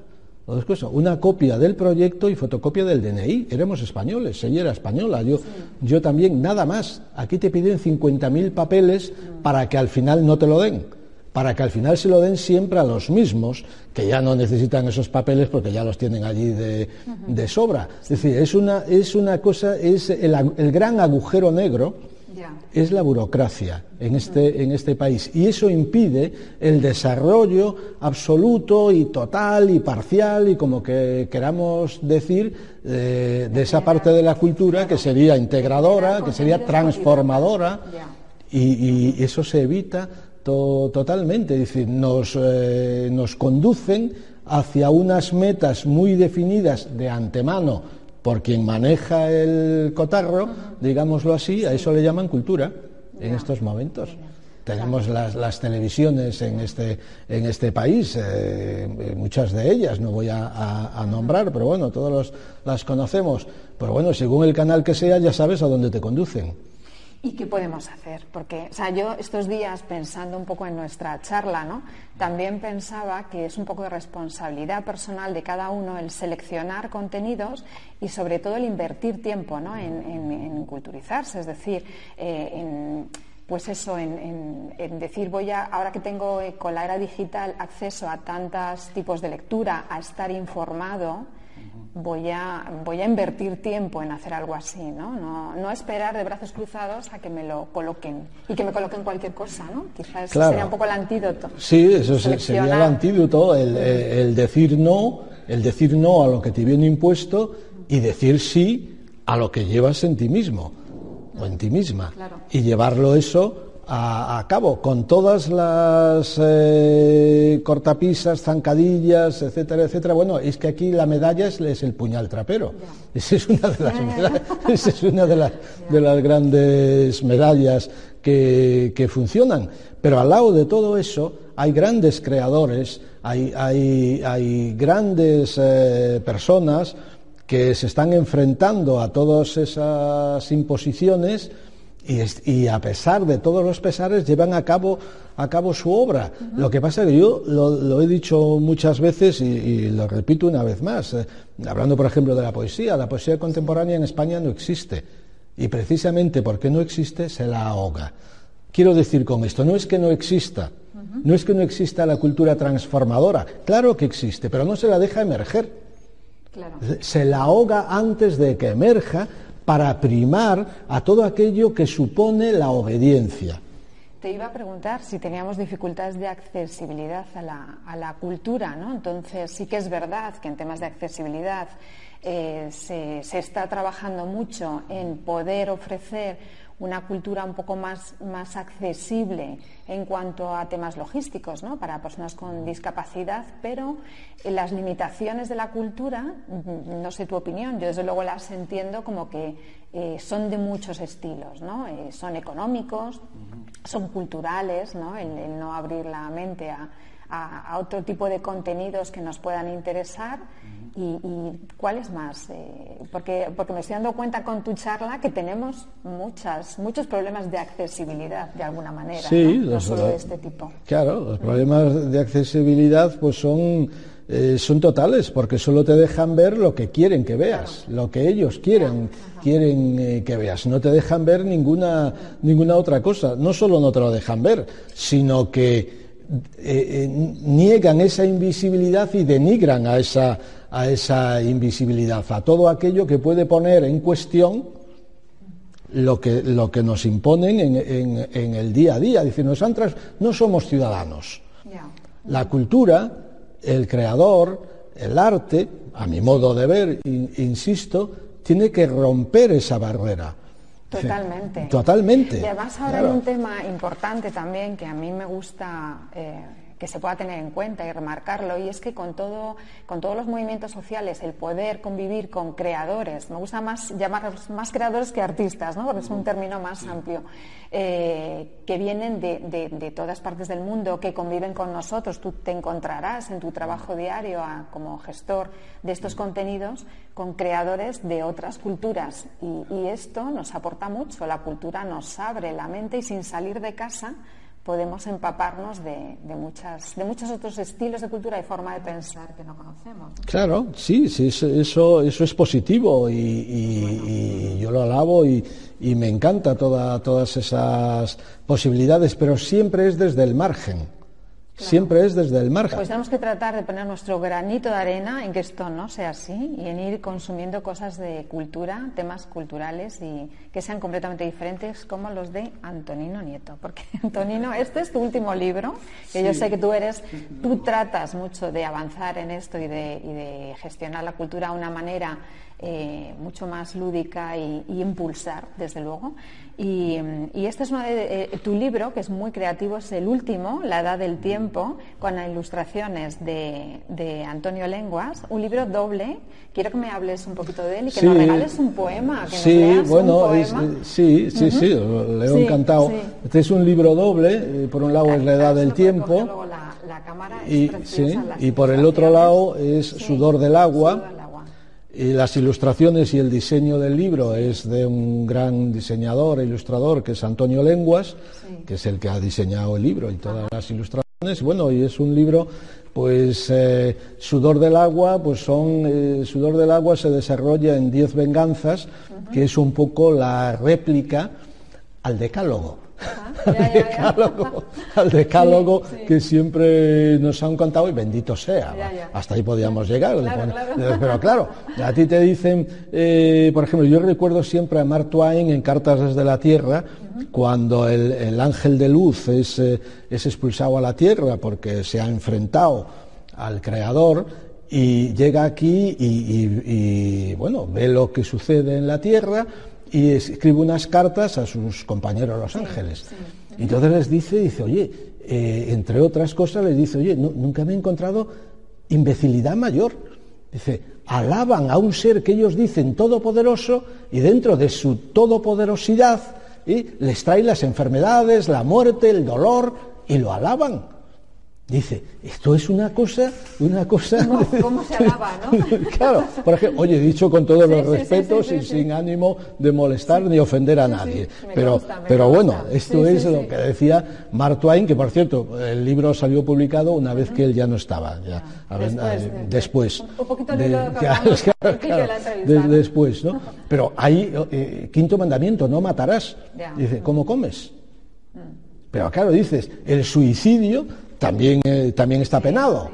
dos cosas, una copia del proyecto y fotocopia del DNI. Éramos españoles, ella era española, yo, yo también, nada más. Aquí te piden 50.000 papeles para que al final no te lo den, para que al final se lo den siempre a los mismos, que ya no necesitan esos papeles porque ya los tienen allí de, de sobra. Es decir, es una, es una cosa, es el, el gran agujero negro es la burocracia en este, en este país. Y eso impide el desarrollo absoluto y total y parcial y como que queramos decir eh, de esa parte de la cultura que sería integradora, que sería transformadora. y, eso se evita totalmente, es decir, nos, eh, nos conducen hacia unas metas muy definidas de antemano por quien maneja el cotarro, digámoslo así, a eso le llaman cultura en estos momentos. Tenemos las, televisiones en este, en este país, eh, muchas de ellas, no voy a, nombrar, pero bueno, todos las conocemos. Pero bueno, según el canal que sea, ya sabes a dónde te conducen. ¿Y qué podemos hacer? Porque, o sea, yo estos días pensando un poco en nuestra charla, ¿no? También pensaba que es un poco de responsabilidad personal de cada uno el seleccionar contenidos y sobre todo el invertir tiempo, ¿no? En, culturizarse, es decir, eh, en pues eso, en, decir voy a, ahora que tengo eh, con la era digital acceso a tantos tipos de lectura, a estar informado, voy a, voy a invertir tiempo en hacer algo así, ¿no? ¿no? esperar de brazos cruzados a que me lo coloquen y que me coloquen cualquier cosa, ¿no? Quizás sería un poco el antídoto. Sí, eso sería el antídoto, el, decir no, el decir no a lo que te viene impuesto y decir sí a lo que llevas en ti mismo o en ti misma. Y llevarlo eso a, cabo con todas las eh, cortapisas, zancadillas, etcétera, etcétera. Bueno, es que aquí la medalla es, el puñal trapero. Esa es una de las, es una de, de las grandes medallas que, que, funcionan. Pero al lado de todo eso hay grandes creadores, hay, hay, hay grandes eh, personas que se están enfrentando a todas esas imposiciones y, a pesar de todos los pesares llevan a cabo, a cabo su obra. Lo que pasa es que yo lo, he dicho muchas veces y, lo repito una vez más, eh, hablando por ejemplo de la poesía, la poesía contemporánea en España no existe y precisamente porque no existe se la ahoga. Quiero decir con esto, no es que no exista, no es que no exista la cultura transformadora, claro que existe, pero no se la deja emerger. Se la ahoga antes de que emerja para primar a todo aquello que supone la obediencia. Te iba a preguntar si teníamos dificultades de accesibilidad a la, a la cultura, ¿no? Entonces sí que es verdad que en temas de accesibilidad eh, se, se está trabajando mucho en poder ofrecer una cultura un poco más, más accesible en cuanto a temas logísticos ¿no? para personas con discapacidad, pero las limitaciones de la cultura, mm, no sé tu opinión, yo desde luego las entiendo como que eh, son de muchos estilos, ¿no? Eh, son económicos, son culturales, ¿no? el no abrir la mente a a, otro tipo de contenidos que nos puedan interesar y, y cuáles más. Eh, porque, porque me estoy dando cuenta con tu charla que tenemos muchas, muchos problemas de accesibilidad de alguna manera, sí, ¿no? solo de este tipo. Claro, los problemas de accesibilidad pues son eh, son totales porque solo te dejan ver lo que quieren que veas, lo que ellos quieren quieren eh, que veas. No te dejan ver ninguna ninguna otra cosa. No solo no te lo dejan ver, sino que eh, eh, niegan esa invisibilidad y denigran a esa, a esa invisibilidad, a todo aquello que puede poner en cuestión lo que, lo que nos imponen en, en, el día a día. Dicen, no somos ciudadanos. La cultura, el creador, el arte, a mi modo de ver, insisto, tiene que romper esa barrera. Totalmente. Totalmente. Y además ahora hay un tema importante también que a mí me gusta eh, que se pueda tener en cuenta y remarcarlo, y es que con, todo, con todos los movimientos sociales, el poder convivir con creadores, me gusta más llamarlos más creadores que artistas, ¿no? porque es un término más amplio, eh, que vienen de, todas partes del mundo, que conviven con nosotros. Tú te encontrarás en tu trabajo diario como gestor de estos contenidos con creadores de otras culturas, y, y esto nos aporta mucho, la cultura nos abre la mente y sin salir de casa, podemos empaparnos de, muchas, de muchos otros estilos de cultura y forma de pensar que no conocemos. Claro, sí, sí eso, eso es positivo y, yo lo alabo y, me encanta toda, todas esas posibilidades, pero siempre es desde el margen. Siempre es desde el margen. Pues tenemos que tratar de poner nuestro granito de arena en que esto no sea así y en ir consumiendo cosas de cultura, temas culturales y que sean completamente diferentes como los de Antonino Nieto. Porque Antonino, este es tu último libro, que yo sé que tú eres, tú tratas mucho de avanzar en esto y de, y de gestionar la cultura de una manera eh, mucho más lúdica y, impulsar, desde luego. Y, este es eh, tu libro, que es muy creativo, es el último, La Edad del Tiempo, con ilustraciones de, Antonio Lenguas, un libro doble. Quiero que me hables un poquito de él y que nos regales un poema. Que sí, nos bueno, un poema. Eh, sí, sí, sí, le he encantado. Este es un libro doble, por un lado es La Edad del Tiempo. y, y por el otro lado es Sudor del Agua y las ilustraciones y el diseño del libro es de un gran diseñador e ilustrador que es Antonio Lenguas, que es el que ha diseñado el libro y todas las ilustraciones. Bueno, y es un libro, pues eh, Sudor del Agua, pues son, eh, Sudor del Agua se desarrolla en Diez Venganzas, que es un poco la réplica al decálogo al decálogo, que siempre nos han contado y bendito sea. Hasta ahí podíamos llegar. Pero claro, a ti te dicen, eh, por ejemplo, yo recuerdo siempre a Mark Twain en Cartas desde la Tierra, cuando el, ángel de luz es, eh, es expulsado a la Tierra porque se ha enfrentado al Creador y llega aquí y, bueno, ve lo que sucede en la Tierra y escribe unas cartas a sus compañeros los ángeles. Y entonces les dice, dice, oye, eh, entre otras cosas, les dice, oye, nunca me he encontrado imbecilidad mayor. Dice, alaban a un ser que ellos dicen todopoderoso y dentro de su todopoderosidad les traen las enfermedades, la muerte, el dolor y lo alaban. Dice, esto es una cosa, una cosa... ¿Cómo se alaba, no? claro, por ejemplo, oye, dicho con todos los respetos y sin ánimo de molestar ni ofender a nadie. pero, pero bueno, esto es lo que decía Mark Twain, que por cierto, el libro salió publicado una vez que él ya no estaba, ya, después. Un poquito de, después, ¿no? Pero hay, eh, quinto mandamiento, no matarás. Dice, ¿cómo comes? Mm. Pero claro, dices, el suicidio también, eh, también está penado.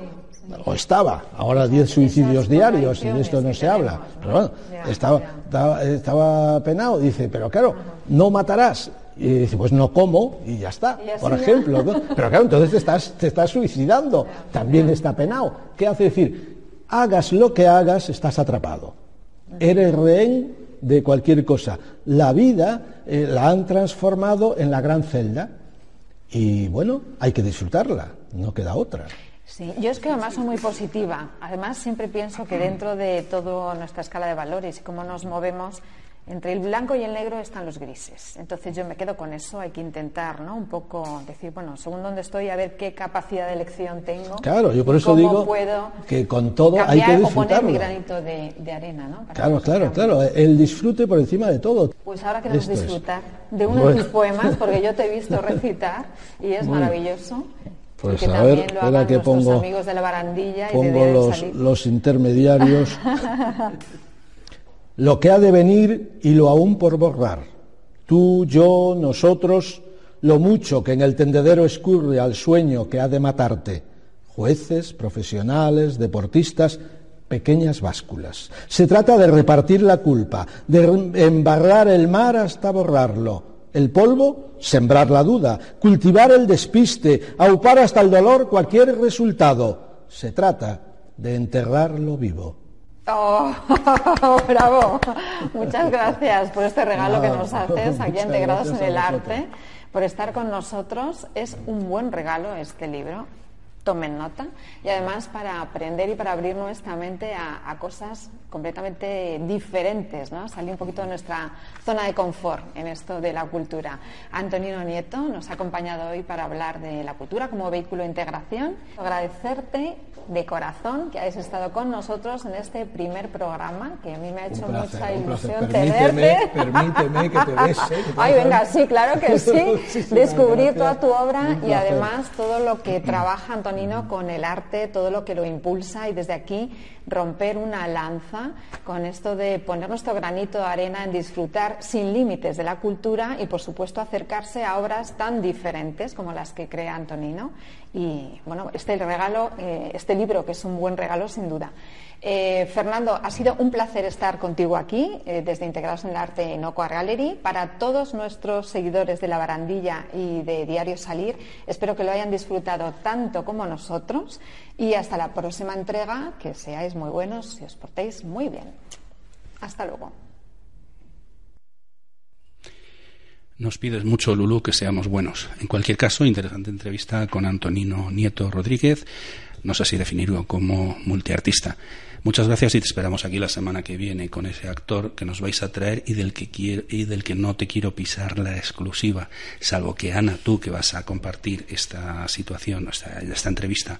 O estaba. Ahora 10 suicidios diarios y de esto no se habla. Pero bueno, estaba, estaba, penado. Dice, pero claro, no matarás. Y dice, pues no como y ya está, por ejemplo. Pero claro, entonces te estás, te estás suicidando. También está penado. ¿Qué hace decir? Hagas lo que hagas, estás atrapado. Eres rehén de cualquier cosa. La vida eh, la han transformado en la gran celda y bueno, hay que disfrutarla, no queda otra. Sí, yo es que además soy muy positiva. Además, siempre pienso que dentro de toda nuestra escala de valores y cómo nos movemos, entre el blanco y el negro están los grises. Entonces yo me quedo con eso, hay que intentar, ¿no? Un poco decir, bueno, según dónde estoy, a ver qué capacidad de elección tengo. Claro, yo por eso digo que con todo hay que disfrutarlo. poner mi granito de, arena, ¿no? claro, claro, claro, el disfrute por encima de todo. Pues ahora queremos disfrutar de uno de tus poemas, porque yo te he visto recitar y es maravilloso. Pues a ver, que pongo, amigos de la barandilla pongo los, los intermediarios. lo que ha de venir y lo aún por borrar. Tú, yo, nosotros, lo mucho que en el tendedero escurre al sueño que ha de matarte. Jueces, profesionales, deportistas, pequeñas básculas. Se trata de repartir la culpa, de embarrar el mar hasta borrarlo. El polvo, sembrar la duda, cultivar el despiste, aupar hasta el dolor cualquier resultado. Se trata de enterrarlo vivo. Oh, bravo. Muchas gracias por este regalo que nos haces aquí Integrados en el Arte, por estar con nosotros. Es un buen regalo este libro tomen nota y además para aprender y para abrir nuestra mente a, cosas completamente diferentes, ¿no? salir un poquito de nuestra zona de confort en esto de la cultura. Antonino Nieto nos ha acompañado hoy para hablar de la cultura como vehículo de integración. Agradecerte de corazón que hayas estado con nosotros en este primer programa, que a mí me ha hecho mucha ilusión tenerte. Permíteme que te bese. Ay, venga, sí, claro que sí. Descubrir toda tu obra y además todo lo que trabaja Antonino con el arte, todo lo que lo impulsa y desde aquí romper una lanza con esto de poner nuestro granito de arena en disfrutar sin límites de la cultura y, por supuesto, acercarse a obras tan diferentes como las que crea Antonino. Y, bueno, este regalo, eh, este libro, que es un buen regalo, sin duda. Eh, Fernando, ha sido un placer estar contigo aquí, eh, desde Integrados en el Arte en Ocoa Gallery. Para todos nuestros seguidores de La Barandilla y de Diario Salir, espero que lo hayan disfrutado tanto como nosotros. Y hasta la próxima entrega, que seáis muy buenos y os portéis muy bien. Hasta luego. Nos pides mucho, Lulú, que seamos buenos. En cualquier caso, interesante entrevista con Antonino Nieto Rodríguez, no sé si definirlo como multiartista. Muchas gracias y te esperamos aquí la semana que viene con ese actor que nos vais a traer y del que y del que no te quiero pisar la exclusiva, salvo que Ana, tú que vas a compartir esta situación, esta, esta entrevista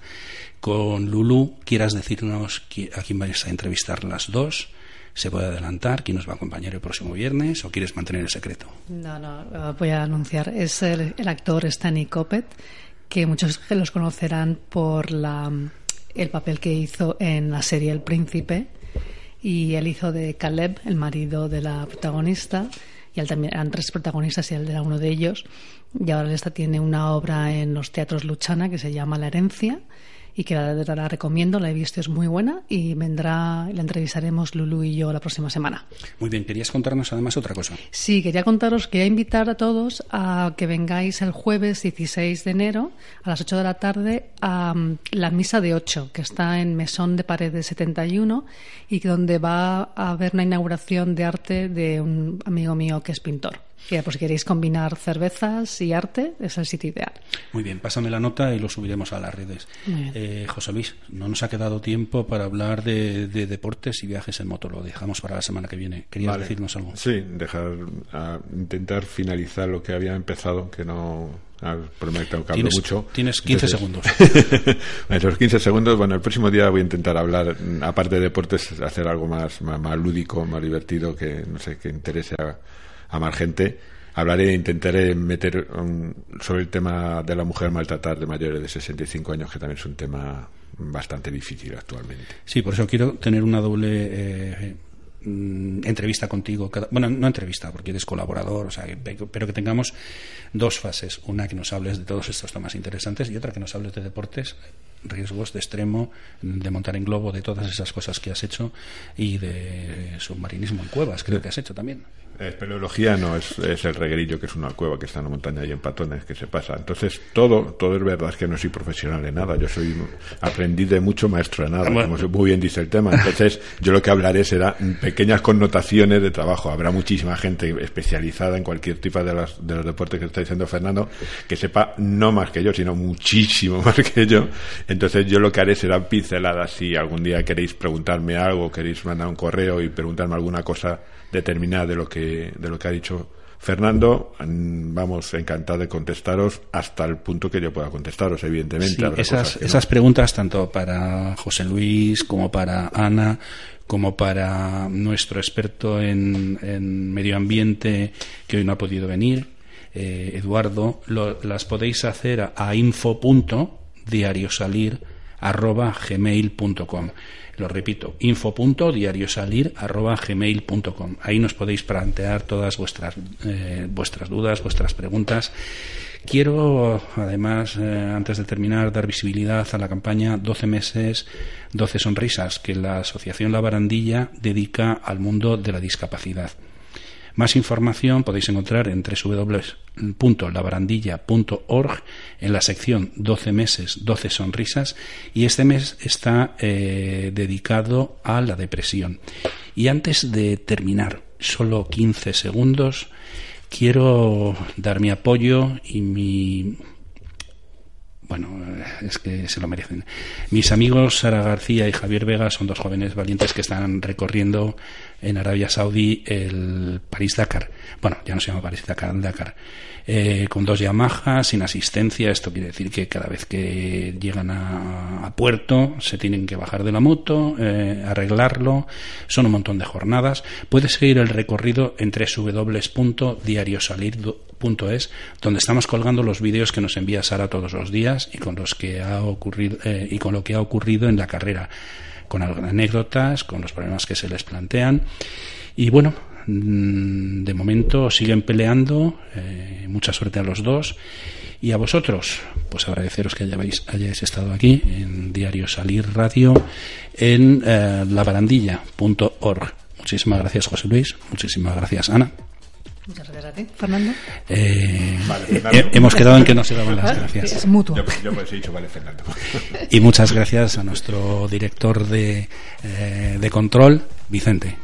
con Lulu, quieras decirnos a quién vais a entrevistar las dos. ¿Se puede adelantar quién nos va a acompañar el próximo viernes o quieres mantener el secreto? No, no, voy a anunciar. Es el, el actor Stanley Coppet, que muchos los conocerán por la el papel que hizo en la serie El Príncipe y él hizo de Caleb, el marido de la protagonista, y él también eran tres protagonistas y él era uno de ellos. Y ahora esta tiene una obra en los teatros Luchana que se llama La herencia y que la, la, recomiendo, la he visto, es muy buena y vendrá, la entrevistaremos Lulu y yo la próxima semana. Muy bien, querías contarnos además otra cosa. Sí, quería contaros, quería invitar a todos a que vengáis el jueves 16 de enero a las 8 de la tarde a mm, la misa de 8, que está en Mesón de Paredes 71 y donde va a haber una inauguración de arte de un amigo mío que es pintor. Y pues si queréis combinar cervezas y arte, es el sitio ideal. Muy bien, pásame la nota y lo subiremos a las redes. Eh, José Luis, no nos ha quedado tiempo para hablar de, deportes y viajes en moto. Lo dejamos para la semana que viene. ¿Querías decirnos algo? Sí, dejar, intentar finalizar lo que había empezado, que no prometo que hablo mucho. Tienes 15 segundos. en los 15 segundos, bueno, el próximo día voy a intentar hablar, aparte de deportes, hacer algo más, más, lúdico, más divertido, que no sé, que interese a a más gente. Hablaré e intentaré meter um, sobre el tema de la mujer maltratada de mayores de 65 años, que también es un tema bastante difícil actualmente. Sí, por eso quiero tener una doble eh, mm, entrevista contigo. bueno, no entrevista, porque eres colaborador, o sea, pero que tengamos dos fases. Una que nos hables de todos estos temas interesantes y otra que nos hables de deportes riesgos de extremo, de montar en globo, de todas esas cosas que has hecho y de submarinismo en cuevas, creo que has hecho también. Espeleología no es, es, el reguerillo, que es una cueva que está en la montaña y en patones, que se pasa. Entonces, todo, todo es verdad, es que no soy profesional en nada. Yo soy aprendiz de mucho, maestro de nada, como muy bien dice el tema. Entonces, yo lo que hablaré será pequeñas connotaciones de trabajo. Habrá muchísima gente especializada en cualquier tipo de, las, de los deportes que está diciendo Fernando, que sepa no más que yo, sino muchísimo más que yo. Entonces, yo lo que haré será pinceladas. Si algún día queréis preguntarme algo, queréis mandar un correo y preguntarme alguna cosa determinada de lo que, de lo que ha dicho Fernando, mm, vamos, encantado de contestaros hasta el punto que yo pueda contestaros, evidentemente. esas, esas preguntas, tanto para José Luis como para Ana, como para nuestro experto en, en medio ambiente que hoy no ha podido venir, eh, Eduardo, las podéis hacer a, a info.diariosalir.gmail.com lo repito, info.diariosalir.gmail.com. Ahí nos podéis plantear todas vuestras, eh, vuestras dudas, vuestras preguntas. Quiero, además, eh, antes de terminar, dar visibilidad a la campaña 12 meses, 12 sonrisas que la Asociación La Barandilla dedica al mundo de la discapacidad. Más información podéis encontrar en www.labarandilla.org en la sección 12 meses, 12 sonrisas y este mes está eh, dedicado a la depresión. Y antes de terminar, solo 15 segundos, quiero dar mi apoyo y mi bueno, es que se lo merecen. Mis amigos Sara García y Javier Vega son dos jóvenes valientes que están recorriendo en Arabia Saudí el París-Dakar. Bueno, ya no se llama París-Dakar, Dakar. Eh, con dos Yamaha, sin asistencia. Esto quiere decir que cada vez que llegan a, puerto se tienen que bajar de la moto, eh, arreglarlo. Son un montón de jornadas. Puedes seguir el recorrido en www.diariosalir.es, donde estamos colgando los vídeos que nos envía Sara todos los días y con los que ha ocurrido eh, y con lo que ha ocurrido en la carrera con anécdotas, con los problemas que se les plantean. Y bueno, mm, de momento siguen peleando. Eh, mucha suerte a los dos. Y a vosotros, pues agradeceros que hayáis, estado aquí en Diario Salir Radio en eh. Muchísimas gracias, José Luis. Muchísimas gracias, Ana. Muchas gracias a ti, Fernando. Eh, hemos quedado en que no se daban las gracias. Es mutuo. Yo, pues he dicho, vale, Fernando. Y muchas gracias a nuestro director de, eh, de control, Vicente.